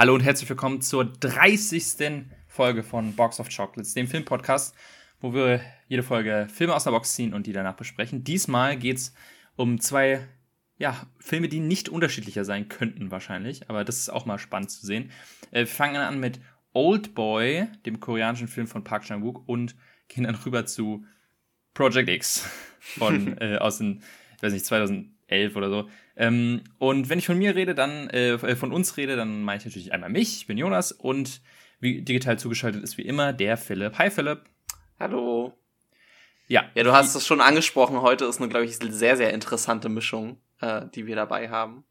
Hallo und herzlich willkommen zur 30. Folge von Box of Chocolates, dem Filmpodcast, wo wir jede Folge Filme aus der Box ziehen und die danach besprechen. Diesmal geht es um zwei ja, Filme, die nicht unterschiedlicher sein könnten wahrscheinlich, aber das ist auch mal spannend zu sehen. Äh, wir fangen an mit Old Boy, dem koreanischen Film von Park Chan-wook und gehen dann rüber zu Project X von äh, aus den, ich weiß nicht, 2011 oder so. Ähm, und wenn ich von mir rede, dann äh, äh, von uns rede, dann meine ich natürlich einmal mich, ich bin Jonas und wie digital zugeschaltet ist wie immer der Philipp. Hi Philipp. Hallo. Ja. Ja, du hast es schon angesprochen, heute ist eine, glaube ich, sehr, sehr interessante Mischung, äh, die wir dabei haben.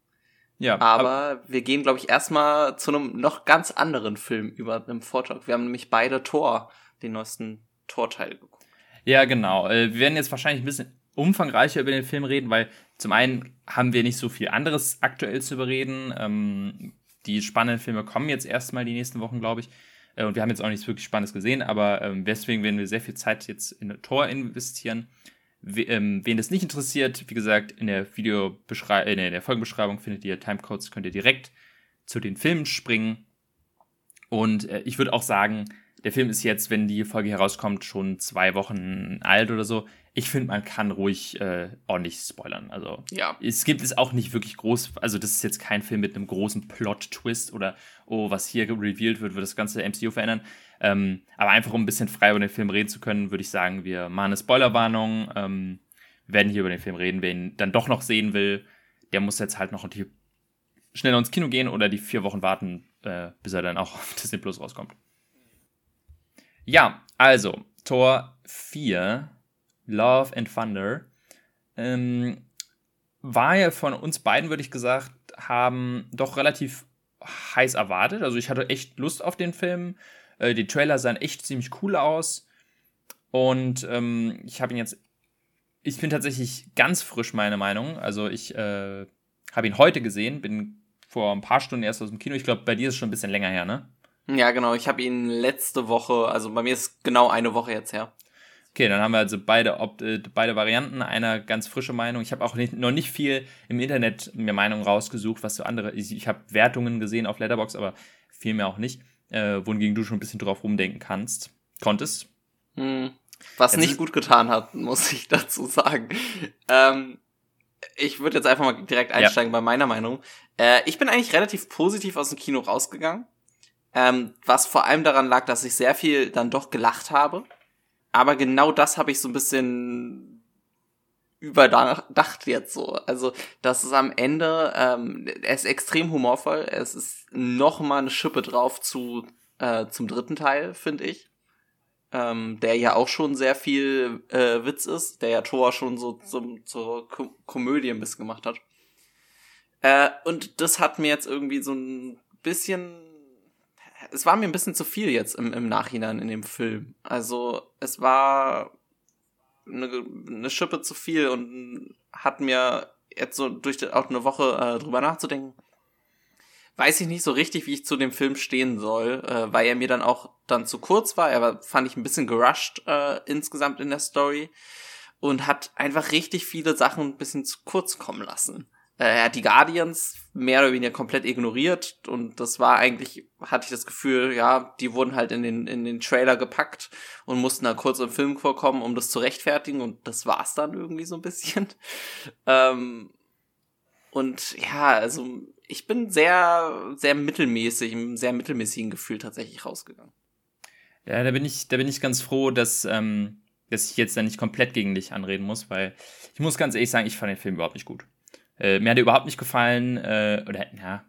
Ja. Aber wir gehen, glaube ich, erstmal zu einem noch ganz anderen Film über einem Vortrag. Wir haben nämlich beide Tor, den neuesten Torteil geguckt. Ja, genau. Äh, wir werden jetzt wahrscheinlich ein bisschen umfangreicher über den Film reden, weil zum einen haben wir nicht so viel anderes aktuell zu bereden. Ähm, die spannenden Filme kommen jetzt erstmal die nächsten Wochen, glaube ich. Äh, und wir haben jetzt auch nichts wirklich Spannendes gesehen, aber ähm, deswegen werden wir sehr viel Zeit jetzt in Tor investieren. We ähm, wen das nicht interessiert, wie gesagt, in der Videobeschreibung, äh, in der Folgenbeschreibung findet ihr Timecodes, könnt ihr direkt zu den Filmen springen. Und äh, ich würde auch sagen, der Film ist jetzt, wenn die Folge herauskommt, schon zwei Wochen alt oder so. Ich finde, man kann ruhig äh, ordentlich spoilern. Also ja. es gibt es auch nicht wirklich groß, also das ist jetzt kein Film mit einem großen Plot-Twist oder oh, was hier revealed wird, wird das ganze MCU verändern. Ähm, aber einfach um ein bisschen frei über den Film reden zu können, würde ich sagen, wir machen eine Spoilerwarnung. Ähm, werden hier über den Film reden. Wer ihn dann doch noch sehen will, der muss jetzt halt noch schneller ins Kino gehen oder die vier Wochen warten, äh, bis er dann auch auf Disney Plus rauskommt. Ja, also, Tor 4, Love and Thunder, ähm, war ja von uns beiden, würde ich gesagt, haben doch relativ heiß erwartet. Also ich hatte echt Lust auf den Film. Äh, die Trailer sahen echt ziemlich cool aus. Und ähm, ich habe ihn jetzt. Ich bin tatsächlich ganz frisch, meine Meinung. Also ich äh, habe ihn heute gesehen, bin vor ein paar Stunden erst aus dem Kino. Ich glaube, bei dir ist es schon ein bisschen länger her, ne? Ja, genau. Ich habe ihn letzte Woche, also bei mir ist genau eine Woche jetzt her. Okay, dann haben wir also beide, äh, beide Varianten, einer ganz frische Meinung. Ich habe auch nicht, noch nicht viel im Internet mir Meinungen rausgesucht, was so andere. Ich, ich habe Wertungen gesehen auf Letterbox, aber viel mehr auch nicht, äh, wohingegen du schon ein bisschen drauf rumdenken kannst. Konntest. Hm. Was jetzt nicht gut getan hat, muss ich dazu sagen. Ähm, ich würde jetzt einfach mal direkt einsteigen ja. bei meiner Meinung. Äh, ich bin eigentlich relativ positiv aus dem Kino rausgegangen. Ähm, was vor allem daran lag, dass ich sehr viel dann doch gelacht habe. Aber genau das habe ich so ein bisschen überdacht jetzt so. Also, das ist am Ende, ähm, er ist extrem humorvoll. Es ist noch mal eine Schippe drauf zu, äh, zum dritten Teil, finde ich. Ähm, der ja auch schon sehr viel äh, Witz ist, der ja Thor schon so zum, zur Ko Komödie ein bisschen gemacht hat. Äh, und das hat mir jetzt irgendwie so ein bisschen es war mir ein bisschen zu viel jetzt im, im Nachhinein in dem Film. Also es war eine, eine Schippe zu viel und hat mir jetzt so durch die, auch eine Woche äh, drüber nachzudenken, weiß ich nicht so richtig, wie ich zu dem Film stehen soll, äh, weil er mir dann auch dann zu kurz war. Er war, fand ich ein bisschen gerusht äh, insgesamt in der Story und hat einfach richtig viele Sachen ein bisschen zu kurz kommen lassen. Äh, er hat die Guardians mehr oder weniger komplett ignoriert und das war eigentlich, hatte ich das Gefühl, ja, die wurden halt in den, in den Trailer gepackt und mussten da kurz im Film vorkommen, um das zu rechtfertigen und das war's dann irgendwie so ein bisschen. ähm, und ja, also ich bin sehr, sehr mittelmäßig, im sehr mittelmäßigen Gefühl tatsächlich rausgegangen. Ja, da bin ich, da bin ich ganz froh, dass, ähm, dass ich jetzt da nicht komplett gegen dich anreden muss, weil ich muss ganz ehrlich sagen, ich fand den Film überhaupt nicht gut. Äh, mir hat er überhaupt nicht gefallen, äh, oder ja,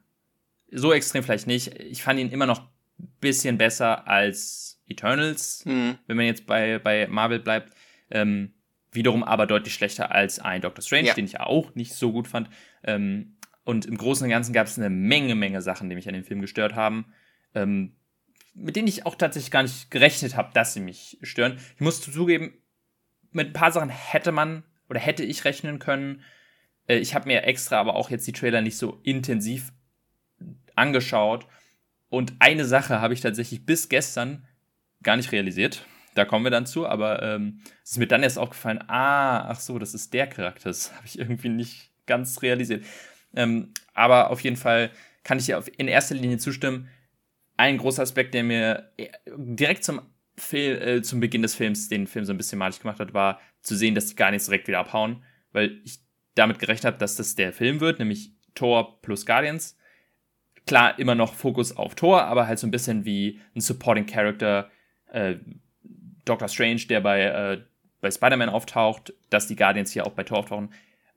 so extrem vielleicht nicht. Ich fand ihn immer noch ein bisschen besser als Eternals, mhm. wenn man jetzt bei, bei Marvel bleibt. Ähm, wiederum aber deutlich schlechter als ein Doctor Strange, ja. den ich auch nicht so gut fand. Ähm, und im Großen und Ganzen gab es eine Menge, Menge Sachen, die mich an dem Film gestört haben, ähm, mit denen ich auch tatsächlich gar nicht gerechnet habe, dass sie mich stören. Ich muss zugeben, mit ein paar Sachen hätte man oder hätte ich rechnen können. Äh, ich habe mir extra aber auch jetzt die Trailer nicht so intensiv angeschaut. Und eine Sache habe ich tatsächlich bis gestern gar nicht realisiert. Da kommen wir dann zu, aber ähm, es ist mir dann erst aufgefallen, ah, ach so, das ist der Charakter. Das habe ich irgendwie nicht ganz realisiert. Ähm, aber auf jeden Fall, kann ich dir in erster Linie zustimmen. Ein großer Aspekt, der mir äh, direkt zum, Film, äh, zum Beginn des Films den Film so ein bisschen malig gemacht hat, war zu sehen, dass die gar nicht direkt wieder abhauen, weil ich damit gerechnet habe, dass das der Film wird, nämlich Thor plus Guardians. Klar, immer noch Fokus auf Thor, aber halt so ein bisschen wie ein Supporting Character, äh, Doctor Strange, der bei, äh, bei Spider-Man auftaucht, dass die Guardians hier auch bei Thor auftauchen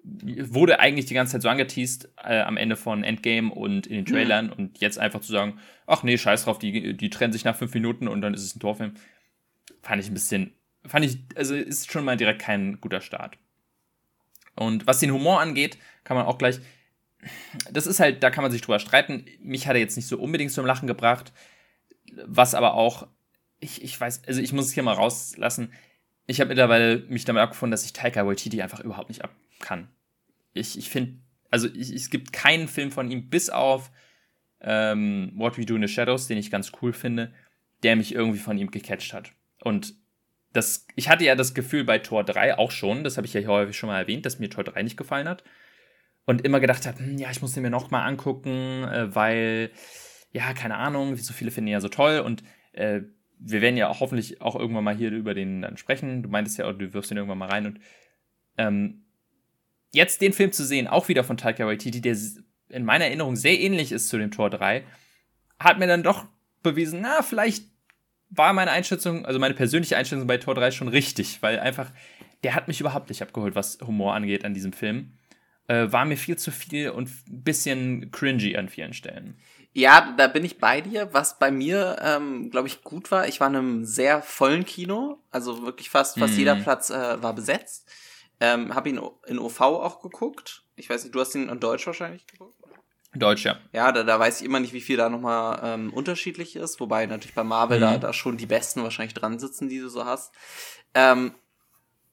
wurde eigentlich die ganze Zeit so angeteased äh, am Ende von Endgame und in den Trailern mhm. und jetzt einfach zu sagen, ach nee, scheiß drauf, die, die trennen sich nach fünf Minuten und dann ist es ein Torfilm, fand ich ein bisschen, fand ich, also ist schon mal direkt kein guter Start. Und was den Humor angeht, kann man auch gleich, das ist halt, da kann man sich drüber streiten. Mich hat er jetzt nicht so unbedingt zum Lachen gebracht, was aber auch, ich, ich weiß, also ich muss es hier mal rauslassen, ich habe mittlerweile mich damit abgefunden, dass ich Taika Waititi einfach überhaupt nicht ab kann. Ich, ich finde, also ich, es gibt keinen Film von ihm, bis auf ähm, What We Do in the Shadows, den ich ganz cool finde, der mich irgendwie von ihm gecatcht hat. Und das, ich hatte ja das Gefühl bei Tor 3 auch schon, das habe ich ja hier häufig schon mal erwähnt, dass mir Tor 3 nicht gefallen hat. Und immer gedacht habe, hm, ja, ich muss den mir noch mal angucken, äh, weil, ja, keine Ahnung, so viele finden ihn ja so toll. Und äh, wir werden ja auch hoffentlich auch irgendwann mal hier über den dann sprechen. Du meintest ja, du wirfst den irgendwann mal rein. Und ähm, jetzt den Film zu sehen, auch wieder von Taika Waititi, der in meiner Erinnerung sehr ähnlich ist zu dem Tor 3, hat mir dann doch bewiesen, na, vielleicht war meine Einschätzung, also meine persönliche Einschätzung bei Tor 3 schon richtig, weil einfach, der hat mich überhaupt nicht abgeholt, was Humor angeht an diesem Film. Äh, war mir viel zu viel und ein bisschen cringy an vielen Stellen. Ja, da bin ich bei dir. Was bei mir, ähm, glaube ich, gut war, ich war in einem sehr vollen Kino, also wirklich fast, fast mm. jeder Platz äh, war besetzt. Ähm, hab ihn in OV auch geguckt. Ich weiß nicht, du hast ihn in Deutsch wahrscheinlich geguckt? Deutsch, ja. Ja, da, da weiß ich immer nicht, wie viel da nochmal ähm, unterschiedlich ist, wobei natürlich bei Marvel mhm. da, da schon die Besten wahrscheinlich dran sitzen, die du so hast. Ähm,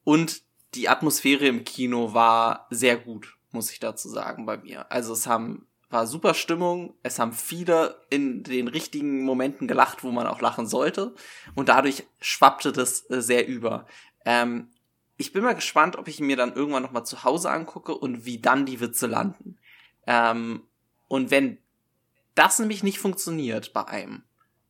und die Atmosphäre im Kino war sehr gut, muss ich dazu sagen, bei mir. Also es haben war super Stimmung, es haben viele in den richtigen Momenten gelacht, wo man auch lachen sollte und dadurch schwappte das äh, sehr über. Ähm, ich bin mal gespannt, ob ich mir dann irgendwann noch mal zu Hause angucke und wie dann die Witze landen. Ähm, und wenn das nämlich nicht funktioniert bei einem,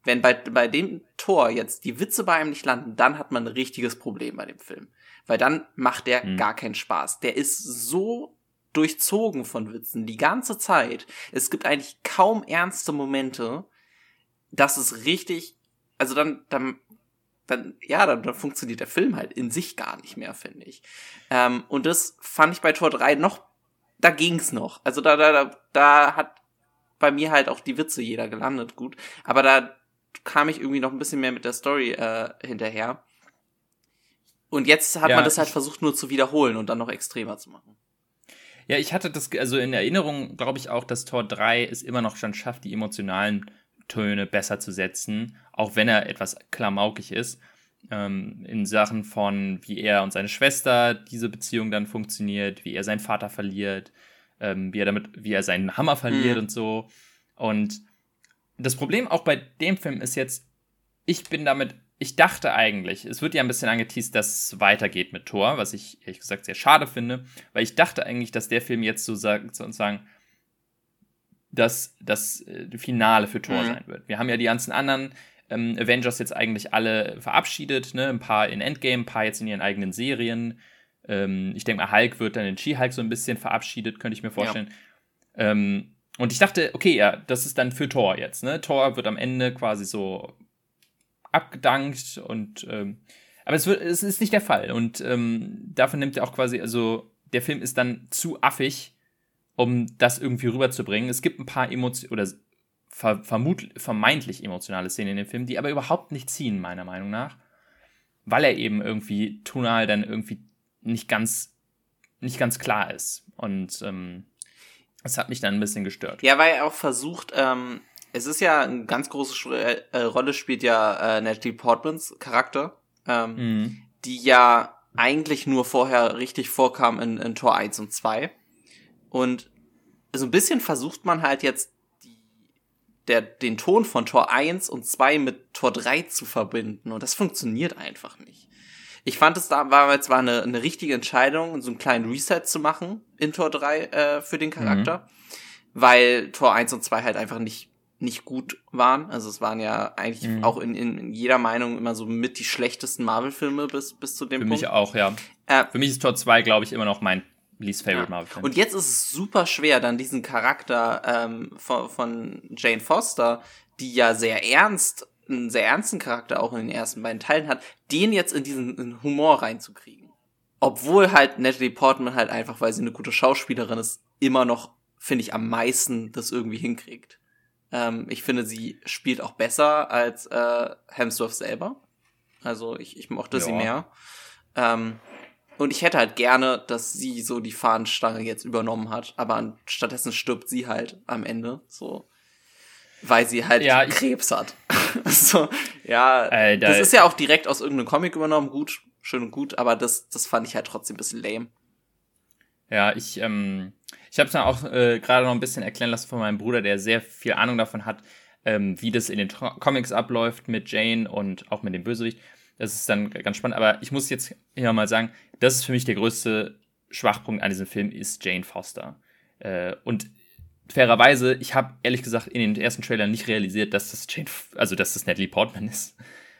wenn bei, bei dem Tor jetzt die Witze bei einem nicht landen, dann hat man ein richtiges Problem bei dem Film. Weil dann macht der mhm. gar keinen Spaß. Der ist so durchzogen von Witzen die ganze Zeit. Es gibt eigentlich kaum ernste Momente. Das ist richtig, also dann, dann dann, ja, dann, dann funktioniert der Film halt in sich gar nicht mehr, finde ich. Ähm, und das fand ich bei Tor 3 noch, da ging's noch. Also da, da, da, da hat bei mir halt auch die Witze jeder gelandet, gut. Aber da kam ich irgendwie noch ein bisschen mehr mit der Story äh, hinterher. Und jetzt hat ja, man das halt versucht nur zu wiederholen und dann noch extremer zu machen. Ja, ich hatte das, also in Erinnerung glaube ich auch, dass Tor 3 es immer noch schon schafft, die emotionalen Töne besser zu setzen, auch wenn er etwas klamaukig ist. Ähm, in Sachen von, wie er und seine Schwester diese Beziehung dann funktioniert, wie er seinen Vater verliert, ähm, wie er damit, wie er seinen Hammer verliert mhm. und so. Und das Problem auch bei dem Film ist jetzt, ich bin damit, ich dachte eigentlich, es wird ja ein bisschen angeteased, dass es weitergeht mit Thor, was ich ehrlich gesagt sehr schade finde, weil ich dachte eigentlich, dass der Film jetzt so sagt, sozusagen das, das äh, Finale für Thor mhm. sein wird. Wir haben ja die ganzen anderen ähm, Avengers jetzt eigentlich alle verabschiedet, ne? Ein paar in Endgame, ein paar jetzt in ihren eigenen Serien. Ähm, ich denke mal, Hulk wird dann in She-Hulk so ein bisschen verabschiedet, könnte ich mir vorstellen. Ja. Ähm, und ich dachte, okay, ja, das ist dann für Thor jetzt, ne? Thor wird am Ende quasi so abgedankt und ähm, aber es, wird, es ist nicht der Fall. Und ähm, davon nimmt er auch quasi, also der Film ist dann zu affig, um das irgendwie rüberzubringen. Es gibt ein paar Emotionen oder ver vermeintlich emotionale Szenen in dem Film, die aber überhaupt nicht ziehen, meiner Meinung nach. Weil er eben irgendwie tonal dann irgendwie nicht ganz, nicht ganz klar ist. Und ähm, das hat mich dann ein bisschen gestört. Ja, weil er auch versucht, ähm, es ist ja eine ganz große äh, Rolle spielt ja äh, Natalie Portmans Charakter, ähm, mhm. die ja eigentlich nur vorher richtig vorkam in, in Tor 1 und 2. Und so ein bisschen versucht man halt jetzt der, den Ton von Tor 1 und 2 mit Tor 3 zu verbinden. Und das funktioniert einfach nicht. Ich fand es da war jetzt war eine, eine richtige Entscheidung, so einen kleinen Reset zu machen in Tor 3 äh, für den Charakter. Mhm. weil Tor 1 und 2 halt einfach nicht nicht gut waren. Also es waren ja eigentlich mhm. auch in, in jeder Meinung immer so mit die schlechtesten Marvel-Filme bis, bis zu dem Für Punkt. Für mich auch, ja. Äh, Für mich ist Tor 2, glaube ich, immer noch mein least favorite ja. Marvel-Film. Und jetzt ist es super schwer, dann diesen Charakter ähm, von, von Jane Foster, die ja sehr ernst, einen sehr ernsten Charakter auch in den ersten beiden Teilen hat, den jetzt in diesen in Humor reinzukriegen. Obwohl halt Natalie Portman halt einfach, weil sie eine gute Schauspielerin ist, immer noch, finde ich, am meisten das irgendwie hinkriegt. Ähm, ich finde, sie spielt auch besser als äh, Hemsworth selber. Also ich, ich mochte ja. sie mehr. Ähm, und ich hätte halt gerne, dass sie so die Fahnenstange jetzt übernommen hat, aber stattdessen stirbt sie halt am Ende, so. Weil sie halt ja, Krebs hat. so, ja. Äh, das ist ja auch direkt aus irgendeinem Comic übernommen, gut, schön und gut, aber das, das fand ich halt trotzdem ein bisschen lame. Ja, ich, ähm, ich habe es dann auch äh, gerade noch ein bisschen erklären lassen von meinem Bruder, der sehr viel Ahnung davon hat, ähm, wie das in den Tro Comics abläuft mit Jane und auch mit dem Bösewicht. Das ist dann ganz spannend. Aber ich muss jetzt hier mal sagen, das ist für mich der größte Schwachpunkt an diesem Film, ist Jane Foster. Äh, und fairerweise, ich habe ehrlich gesagt in den ersten Trailern nicht realisiert, dass das Jane, also dass das Natalie Portman ist.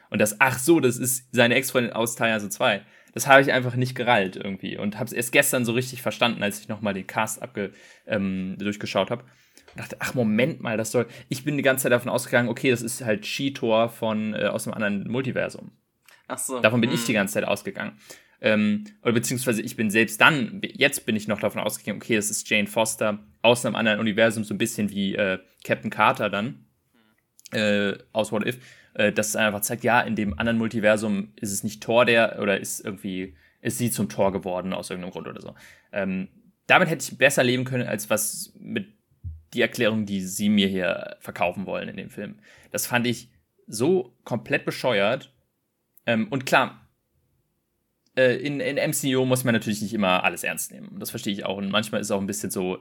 Und das, ach so, das ist seine Ex-Freundin aus Teil 2 das habe ich einfach nicht gerallt irgendwie und habe es erst gestern so richtig verstanden, als ich nochmal den Cast abge, ähm, durchgeschaut habe. Und dachte, ach Moment mal, das soll. Ich bin die ganze Zeit davon ausgegangen, okay, das ist halt Cheetor von äh, aus einem anderen Multiversum. Ach so. Davon bin hm. ich die ganze Zeit ausgegangen. Ähm, oder beziehungsweise ich bin selbst dann, jetzt bin ich noch davon ausgegangen, okay, das ist Jane Foster aus einem anderen Universum, so ein bisschen wie äh, Captain Carter dann äh, aus What If äh, dass es einfach zeigt, ja, in dem anderen Multiversum ist es nicht Thor der oder ist irgendwie, ist sie zum Tor geworden aus irgendeinem Grund oder so. Ähm, damit hätte ich besser leben können, als was mit die Erklärung, die sie mir hier verkaufen wollen in dem Film. Das fand ich so komplett bescheuert. Ähm, und klar, äh, in, in MCU muss man natürlich nicht immer alles ernst nehmen. Das verstehe ich auch. Und manchmal ist es auch ein bisschen so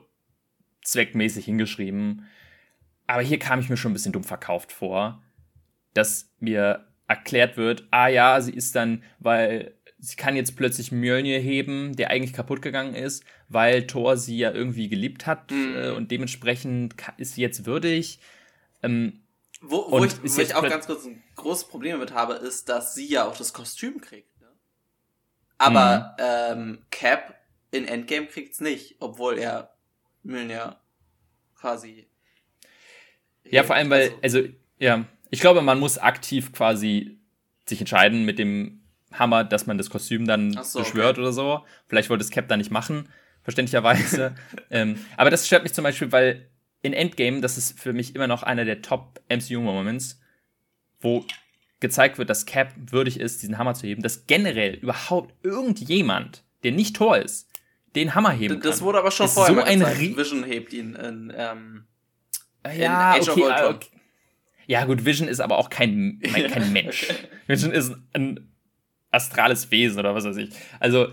zweckmäßig hingeschrieben. Aber hier kam ich mir schon ein bisschen dumm verkauft vor dass mir erklärt wird, ah ja, sie ist dann, weil sie kann jetzt plötzlich Mjölnir heben, der eigentlich kaputt gegangen ist, weil Thor sie ja irgendwie geliebt hat mhm. äh, und dementsprechend ist sie jetzt würdig. Ähm, wo, wo, ich, wo ich, auch ganz kurz ein großes Problem damit habe, ist, dass sie ja auch das Kostüm kriegt. Ne? Aber mhm. ähm, Cap in Endgame kriegt's nicht, obwohl er Mjölnir quasi. Ja, vor allem, weil, also, also ja, ich glaube, man muss aktiv quasi sich entscheiden mit dem Hammer, dass man das Kostüm dann so, beschwört okay. oder so. Vielleicht wollte es Cap da nicht machen, verständlicherweise. ähm, aber das stört mich zum Beispiel, weil in Endgame, das ist für mich immer noch einer der Top MCU-Moments, wo gezeigt wird, dass Cap würdig ist, diesen Hammer zu heben, dass generell überhaupt irgendjemand, der nicht Tor ist, den Hammer heben das kann. Das wurde aber schon vorher so ein Vision hebt ihn in, ähm, ja, in Age okay, of Okay. Ja, gut, Vision ist aber auch kein, kein Mensch. Vision ist ein astrales Wesen oder was weiß ich. Also,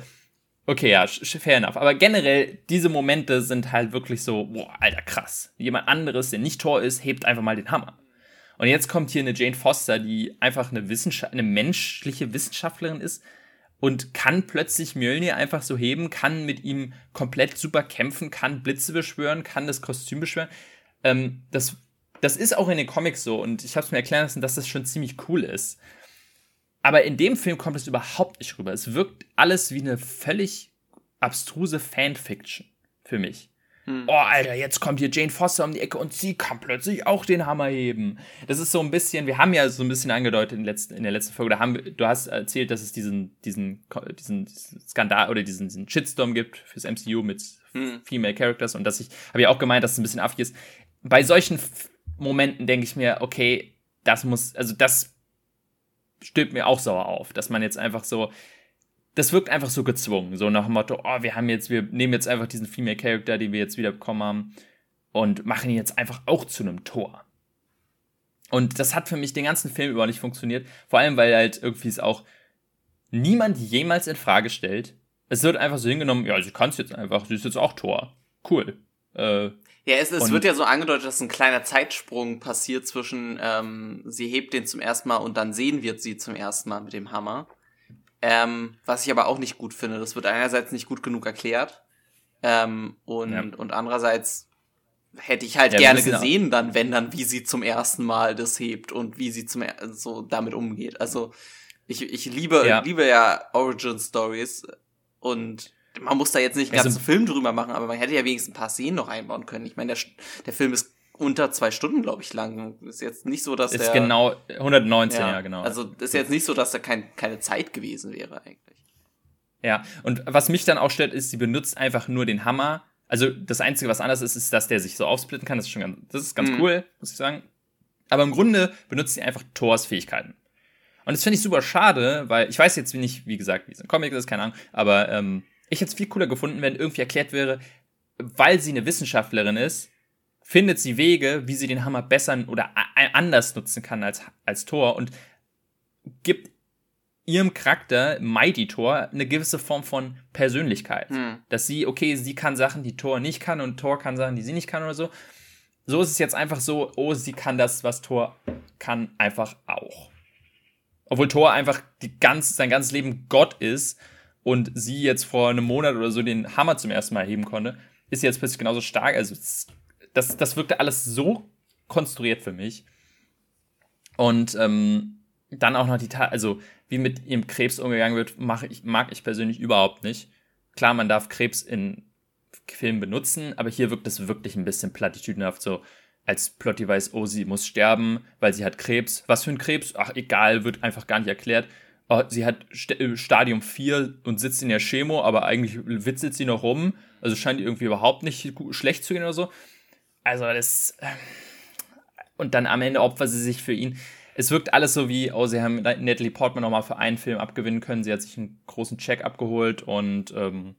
okay, ja, fair enough. Aber generell, diese Momente sind halt wirklich so, boah, alter, krass. Jemand anderes, der nicht Tor ist, hebt einfach mal den Hammer. Und jetzt kommt hier eine Jane Foster, die einfach eine, Wissenschaft eine menschliche Wissenschaftlerin ist und kann plötzlich Mjölnir einfach so heben, kann mit ihm komplett super kämpfen, kann Blitze beschwören, kann das Kostüm beschwören. Ähm, das das ist auch in den Comics so und ich habe es mir erklären lassen, dass das schon ziemlich cool ist. Aber in dem Film kommt es überhaupt nicht rüber. Es wirkt alles wie eine völlig abstruse Fanfiction für mich. Hm. Oh, Alter, jetzt kommt hier Jane Foster um die Ecke und sie kann plötzlich auch den Hammer heben. Das ist so ein bisschen, wir haben ja so ein bisschen angedeutet in, letzten, in der letzten Folge, da haben, du hast erzählt, dass es diesen, diesen, diesen, diesen Skandal oder diesen, diesen Shitstorm gibt fürs MCU mit hm. Female Characters und dass ich, habe ja auch gemeint, dass es ein bisschen affig ist. Bei solchen Momenten denke ich mir, okay, das muss, also das stimmt mir auch sauer auf, dass man jetzt einfach so, das wirkt einfach so gezwungen, so nach dem Motto, oh, wir haben jetzt, wir nehmen jetzt einfach diesen Female Character, den wir jetzt wieder bekommen haben und machen ihn jetzt einfach auch zu einem Tor. Und das hat für mich den ganzen Film über nicht funktioniert, vor allem weil halt irgendwie es auch niemand jemals in Frage stellt. Es wird einfach so hingenommen, ja, sie kann es jetzt einfach, sie ist jetzt auch Tor. Cool. Äh, ja, es, es wird ja so angedeutet, dass ein kleiner Zeitsprung passiert zwischen, ähm, sie hebt den zum ersten Mal und dann sehen wir sie zum ersten Mal mit dem Hammer. Ähm, was ich aber auch nicht gut finde. Das wird einerseits nicht gut genug erklärt. Ähm, und, ja. und andererseits hätte ich halt ja, gerne gesehen, dann, wenn dann, wie sie zum ersten Mal das hebt und wie sie zum so damit umgeht. Also ich, ich liebe, ja. liebe ja Origin Stories und man muss da jetzt nicht einen also, ganzen Film drüber machen, aber man hätte ja wenigstens ein paar Szenen noch einbauen können. Ich meine, der, der Film ist unter zwei Stunden, glaube ich, lang. Ist jetzt nicht so, dass ist der. Ist genau 119, ja, ja, genau. Also ist jetzt nicht so, dass da kein, keine Zeit gewesen wäre eigentlich. Ja, und was mich dann auch stört, ist, sie benutzt einfach nur den Hammer. Also das Einzige, was anders ist, ist, dass der sich so aufsplitten kann. Das ist schon ganz, das ist ganz mhm. cool, muss ich sagen. Aber im Grunde benutzt sie einfach Thors Fähigkeiten. Und das finde ich super schade, weil ich weiß jetzt nicht, wie gesagt, wie es ein Comic ist, keine Ahnung, aber ähm, ich hätte es viel cooler gefunden, wenn irgendwie erklärt wäre, weil sie eine Wissenschaftlerin ist, findet sie Wege, wie sie den Hammer besser oder anders nutzen kann als, als Thor und gibt ihrem Charakter, Mighty Thor, eine gewisse Form von Persönlichkeit. Hm. Dass sie, okay, sie kann Sachen, die Thor nicht kann und Thor kann Sachen, die sie nicht kann oder so. So ist es jetzt einfach so, oh, sie kann das, was Thor kann, einfach auch. Obwohl Thor einfach die ganz, sein ganzes Leben Gott ist und sie jetzt vor einem Monat oder so den Hammer zum ersten Mal heben konnte, ist sie jetzt plötzlich genauso stark. Also das, das wirkte alles so konstruiert für mich. Und ähm, dann auch noch die, Ta also wie mit ihrem Krebs umgegangen wird, mach ich, mag ich persönlich überhaupt nicht. Klar, man darf Krebs in Filmen benutzen, aber hier wirkt es wirklich ein bisschen plattitüdenhaft, so als weiß, oh, sie muss sterben, weil sie hat Krebs. Was für ein Krebs? Ach, egal, wird einfach gar nicht erklärt. Oh, sie hat äh, Stadium 4 und sitzt in der Chemo, aber eigentlich witzelt sie noch rum. Also scheint irgendwie überhaupt nicht schlecht zu gehen oder so. Also das. Ähm, und dann am Ende opfert sie sich für ihn. Es wirkt alles so wie, oh, sie haben Natalie Portman nochmal für einen Film abgewinnen können. Sie hat sich einen großen Check abgeholt und ähm,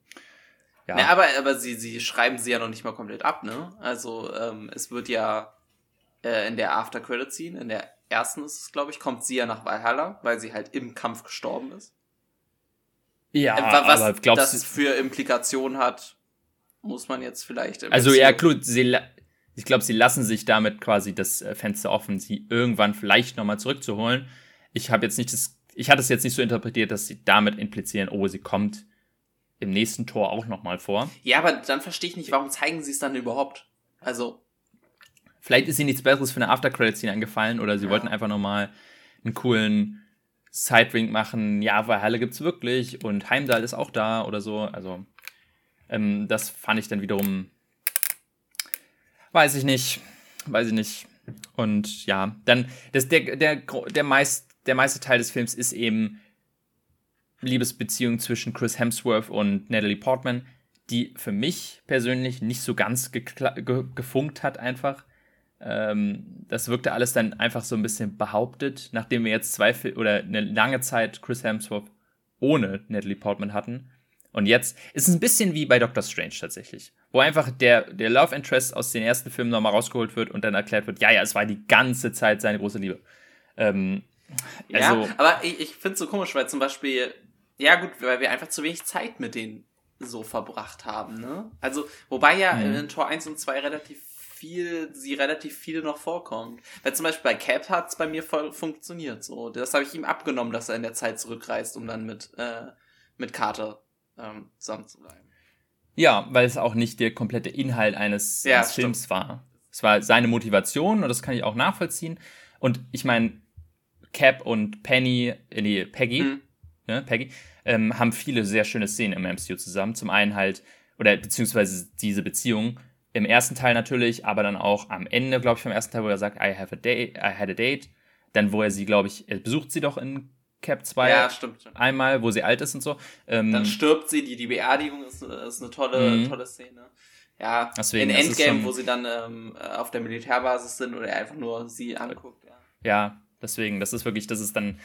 ja. Na, aber aber sie, sie schreiben sie ja noch nicht mal komplett ab, ne? Also ähm, es wird ja äh, in der After Credit Scene, in der ersten ist es, glaube ich, kommt sie ja nach Valhalla, weil sie halt im Kampf gestorben ist. Ja, äh, was aber glaubst das für Implikationen hat, muss man jetzt vielleicht. Also ja, klar, sie, ich glaube, sie lassen sich damit quasi das äh, Fenster offen, sie irgendwann vielleicht nochmal zurückzuholen. Ich habe jetzt nicht das, ich hatte es jetzt nicht so interpretiert, dass sie damit implizieren, oh, sie kommt im nächsten Tor auch nochmal vor. Ja, aber dann verstehe ich nicht, warum zeigen sie es dann überhaupt? Also. Vielleicht ist ihnen nichts Besseres für eine After-Credit-Scene eingefallen oder sie ja. wollten einfach nochmal einen coolen Sidewink machen. Ja, weil Halle gibt's wirklich und Heimdall ist auch da oder so. Also, ähm, das fand ich dann wiederum Weiß ich nicht. Weiß ich nicht. Und ja, dann, das, der, der, der, meist, der meiste Teil des Films ist eben Liebesbeziehung zwischen Chris Hemsworth und Natalie Portman, die für mich persönlich nicht so ganz ge gefunkt hat, einfach. Ähm, das wirkte alles dann einfach so ein bisschen behauptet, nachdem wir jetzt zwei oder eine lange Zeit Chris Hemsworth ohne Natalie Portman hatten. Und jetzt ist es ein bisschen wie bei Doctor Strange tatsächlich, wo einfach der, der Love Interest aus den ersten Filmen nochmal rausgeholt wird und dann erklärt wird, ja, ja, es war die ganze Zeit seine große Liebe. Ähm, also, ja, aber ich, ich finde es so komisch, weil zum Beispiel, ja gut, weil wir einfach zu wenig Zeit mit denen so verbracht haben, ne? Also, wobei ja mhm. in Tor 1 und 2 relativ viel, sie relativ viele noch vorkommt. Weil zum Beispiel bei Cap hat es bei mir voll funktioniert. So, das habe ich ihm abgenommen, dass er in der Zeit zurückreist, um dann mit, äh, mit Carter ähm, zusammen zu bleiben. Ja, weil es auch nicht der komplette Inhalt eines, ja, eines Films war. Es war seine Motivation und das kann ich auch nachvollziehen. Und ich meine, Cap und Penny, äh, nee, Peggy, mhm. ne, Peggy, ähm, haben viele sehr schöne Szenen im MCU zusammen. Zum einen halt, oder beziehungsweise diese Beziehung im ersten Teil natürlich, aber dann auch am Ende, glaube ich, vom ersten Teil, wo er sagt, I have a date, I had a date. Dann, wo er sie, glaube ich, er besucht sie doch in Cap 2 ja, stimmt, stimmt. einmal, wo sie alt ist und so. Ähm, Dann stirbt sie, die, die Beerdigung ist, ist eine tolle, mhm. tolle Szene. Ja, Deswegen, in Endgame, wo sie dann ähm, auf der Militärbasis sind oder er einfach nur sie anguckt. Ja. ja, deswegen, das ist wirklich, das ist dann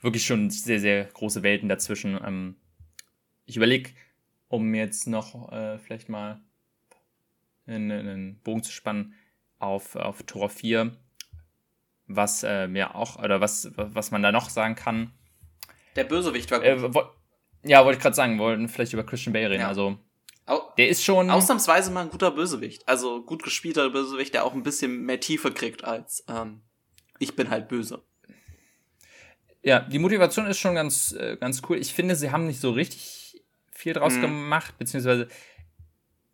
wirklich schon sehr, sehr große Welten dazwischen. Ähm, ich überlege, um jetzt noch äh, vielleicht mal einen, Bogen zu spannen auf, auf Tor 4, was äh, mir auch, oder was, was man da noch sagen kann. Der Bösewicht war gut. Äh, wo, ja, wollte ich gerade sagen, wollten vielleicht über Christian Bale reden. Ja. Also, der ist schon. Ausnahmsweise mal ein guter Bösewicht. Also gut gespielter Bösewicht, der auch ein bisschen mehr Tiefe kriegt als ähm, ich bin halt böse. Ja, die Motivation ist schon ganz, äh, ganz cool. Ich finde, sie haben nicht so richtig viel draus mhm. gemacht, beziehungsweise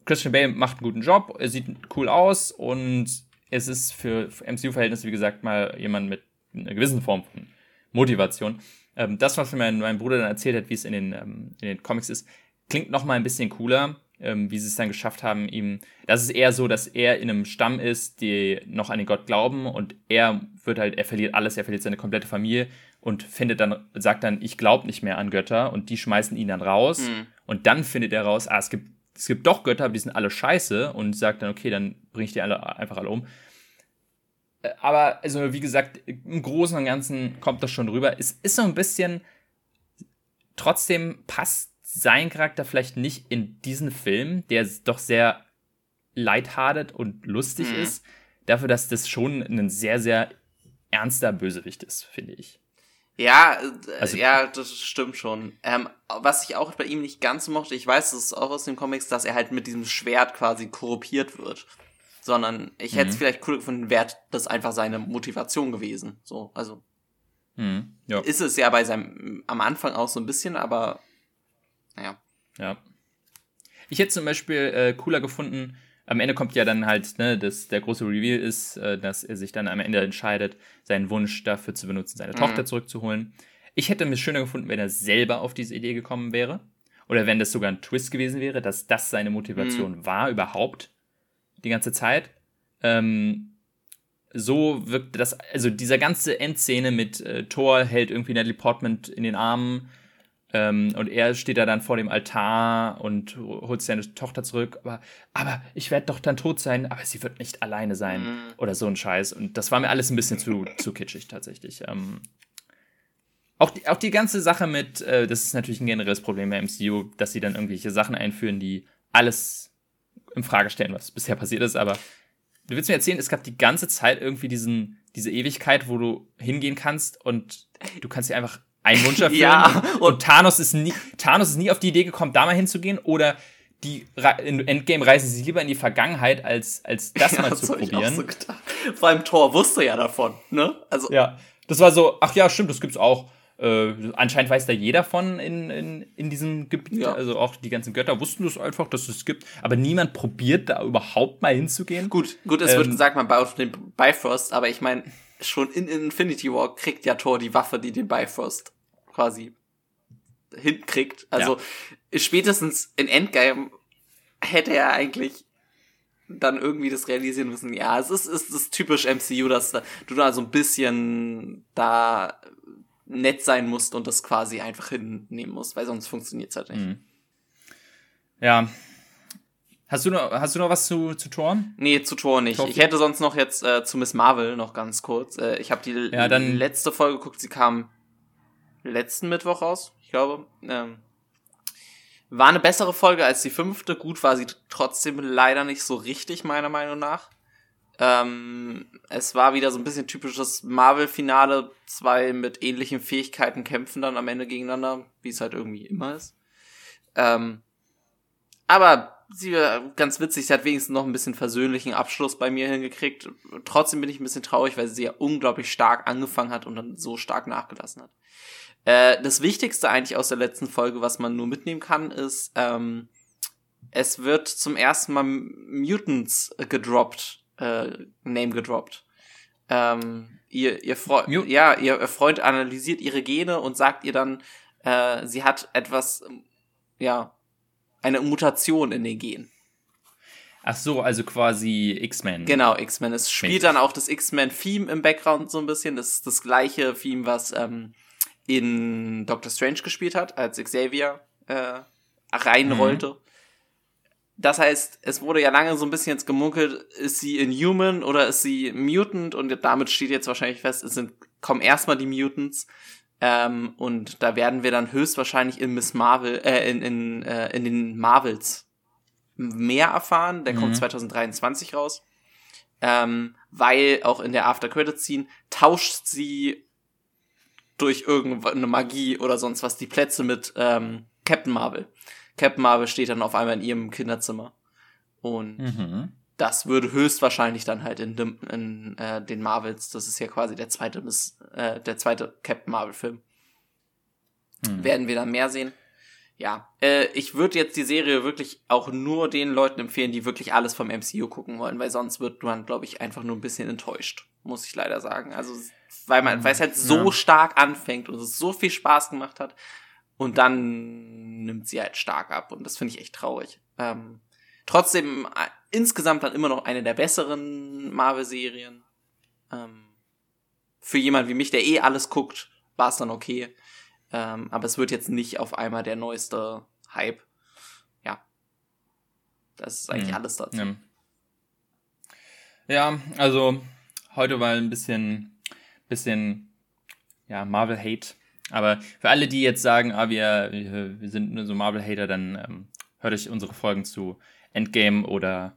Christian Bale macht einen guten Job, er sieht cool aus und es ist für, MCU-Verhältnisse, wie gesagt, mal jemand mit einer gewissen Form von Motivation. Ähm, das, was mir mein, mein Bruder dann erzählt hat, wie es in den, ähm, in den Comics ist, klingt noch mal ein bisschen cooler, ähm, wie sie es dann geschafft haben, ihm. Das ist eher so, dass er in einem Stamm ist, die noch an den Gott glauben und er wird halt, er verliert alles, er verliert seine komplette Familie und findet dann, sagt dann, ich glaube nicht mehr an Götter und die schmeißen ihn dann raus mhm. und dann findet er raus, ah, es gibt, es gibt doch Götter, aber die sind alle scheiße und sagt dann, okay, dann bringe ich die alle einfach alle um. Äh, aber, also, wie gesagt, im Großen und Ganzen kommt das schon rüber. Es ist so ein bisschen, trotzdem passt sein Charakter vielleicht nicht in diesen Film, der doch sehr lighthearted und lustig mhm. ist, dafür, dass das schon ein sehr, sehr ernster Bösewicht ist, finde ich. Ja, äh, also, ja, das stimmt schon. Ähm, was ich auch bei ihm nicht ganz mochte, ich weiß es auch aus den Comics, dass er halt mit diesem Schwert quasi korruptiert wird. Sondern ich hätte es mhm. vielleicht cool gefunden, wäre das einfach seine Motivation gewesen. So, also. Mhm, ja. Ist es ja bei seinem, am Anfang auch so ein bisschen, aber naja. Ja. Ich hätte zum Beispiel äh, cooler gefunden, am Ende kommt ja dann halt, ne, dass der große Reveal ist, äh, dass er sich dann am Ende entscheidet, seinen Wunsch dafür zu benutzen, seine mhm. Tochter zurückzuholen. Ich hätte mir schöner gefunden, wenn er selber auf diese Idee gekommen wäre. Oder wenn das sogar ein Twist gewesen wäre, dass das seine Motivation mhm. war, überhaupt, die ganze Zeit. Ähm, so wirkte das, also dieser ganze Endszene mit äh, Thor hält irgendwie Natalie Portman in den Armen, ähm, und er steht da dann vor dem Altar und holt seine Tochter zurück. Aber, aber ich werde doch dann tot sein, aber sie wird nicht alleine sein. Mhm. Oder so ein Scheiß. Und das war mir alles ein bisschen zu, zu kitschig tatsächlich. Ähm, auch, die, auch die ganze Sache mit, äh, das ist natürlich ein generelles Problem bei MCU, dass sie dann irgendwelche Sachen einführen, die alles in Frage stellen, was bisher passiert ist. Aber du willst mir erzählen, es gab die ganze Zeit irgendwie diesen, diese Ewigkeit, wo du hingehen kannst und du kannst dir einfach einen Wunsch erfüllen. ja. Und, und Thanos ist nie, Thanos ist nie auf die Idee gekommen, da mal hinzugehen oder die in Endgame reisen sie lieber in die Vergangenheit, als, als das ja, mal das zu probieren. So Vor allem Thor wusste ja davon, ne? Also. Ja. Das war so, ach ja, stimmt, das gibt's auch. Äh, anscheinend weiß da jeder von in, in, in diesem Gebiet. Ja. Also auch die ganzen Götter wussten das einfach, dass es gibt. Aber niemand probiert da überhaupt mal hinzugehen. Gut, gut, es ähm, wird gesagt, man baut den Bifrost, aber ich meine, schon in Infinity War kriegt ja Thor die Waffe, die den Bifrost quasi hinkriegt. Also ja. spätestens in Endgame hätte er eigentlich dann irgendwie das realisieren müssen. Ja, es ist, ist, ist typisch MCU, dass da, du da so ein bisschen da nett sein musst und das quasi einfach hinnehmen musst, weil sonst funktioniert es halt nicht. Mhm. Ja. Hast du noch, hast du noch was zu, zu Toren? Nee, zu Tor nicht. Tor ich hätte sonst noch jetzt äh, zu Miss Marvel noch ganz kurz. Äh, ich habe die ja, dann letzte Folge geguckt, sie kam letzten Mittwoch raus, ich glaube. Ähm, war eine bessere Folge als die fünfte. Gut war sie trotzdem leider nicht so richtig, meiner Meinung nach. Ähm, es war wieder so ein bisschen typisches Marvel-Finale. Zwei mit ähnlichen Fähigkeiten kämpfen dann am Ende gegeneinander, wie es halt irgendwie immer ist. Ähm, aber sie war ganz witzig, sie hat wenigstens noch ein bisschen versöhnlichen Abschluss bei mir hingekriegt. Trotzdem bin ich ein bisschen traurig, weil sie ja unglaublich stark angefangen hat und dann so stark nachgelassen hat. Äh, das Wichtigste eigentlich aus der letzten Folge, was man nur mitnehmen kann, ist, ähm, es wird zum ersten Mal Mutants gedroppt, äh, Name gedroppt. Ähm, ihr, ihr Freund, ja, ihr Freund analysiert ihre Gene und sagt ihr dann, äh, sie hat etwas, ja, eine Mutation in den Genen. Ach so, also quasi X-Men. Genau, X-Men. Es spielt dann auch das X-Men-Theme im Background so ein bisschen. Das ist das gleiche Theme, was ähm, in Doctor Strange gespielt hat, als Xavier äh, reinrollte. Mhm. Das heißt, es wurde ja lange so ein bisschen jetzt gemunkelt, ist sie Inhuman oder ist sie Mutant? Und damit steht jetzt wahrscheinlich fest, es sind, kommen erstmal die Mutants. Ähm, und da werden wir dann höchstwahrscheinlich in Miss Marvel, äh, in, in, äh, in den Marvels mehr erfahren. Der mhm. kommt 2023 raus. Ähm, weil auch in der After Credit Scene tauscht sie durch irgendeine Magie oder sonst was die Plätze mit ähm, Captain Marvel. Captain Marvel steht dann auf einmal in ihrem Kinderzimmer. Und mhm. das würde höchstwahrscheinlich dann halt in, dem, in äh, den Marvels, das ist ja quasi der zweite, äh, der zweite Captain Marvel-Film. Mhm. Werden wir dann mehr sehen. ja, äh, ich würde jetzt die Serie wirklich auch nur den Leuten empfehlen, die wirklich alles vom MCU gucken wollen, weil sonst wird man, glaube ich, einfach nur ein bisschen enttäuscht, muss ich leider sagen. Also, weil man, weil es halt so ja. stark anfängt und es so viel Spaß gemacht hat und dann nimmt sie halt stark ab und das finde ich echt traurig. Ähm, trotzdem äh, insgesamt dann immer noch eine der besseren Marvel-Serien. Ähm, für jemand wie mich, der eh alles guckt, war es dann okay. Ähm, aber es wird jetzt nicht auf einmal der neueste Hype. Ja. Das ist eigentlich mhm. alles dazu. Ja. ja, also heute war ein bisschen, bisschen, ja, Marvel-Hate. Aber für alle, die jetzt sagen, ah, wir, wir sind nur so Marvel-Hater, dann ähm, hört euch unsere Folgen zu Endgame oder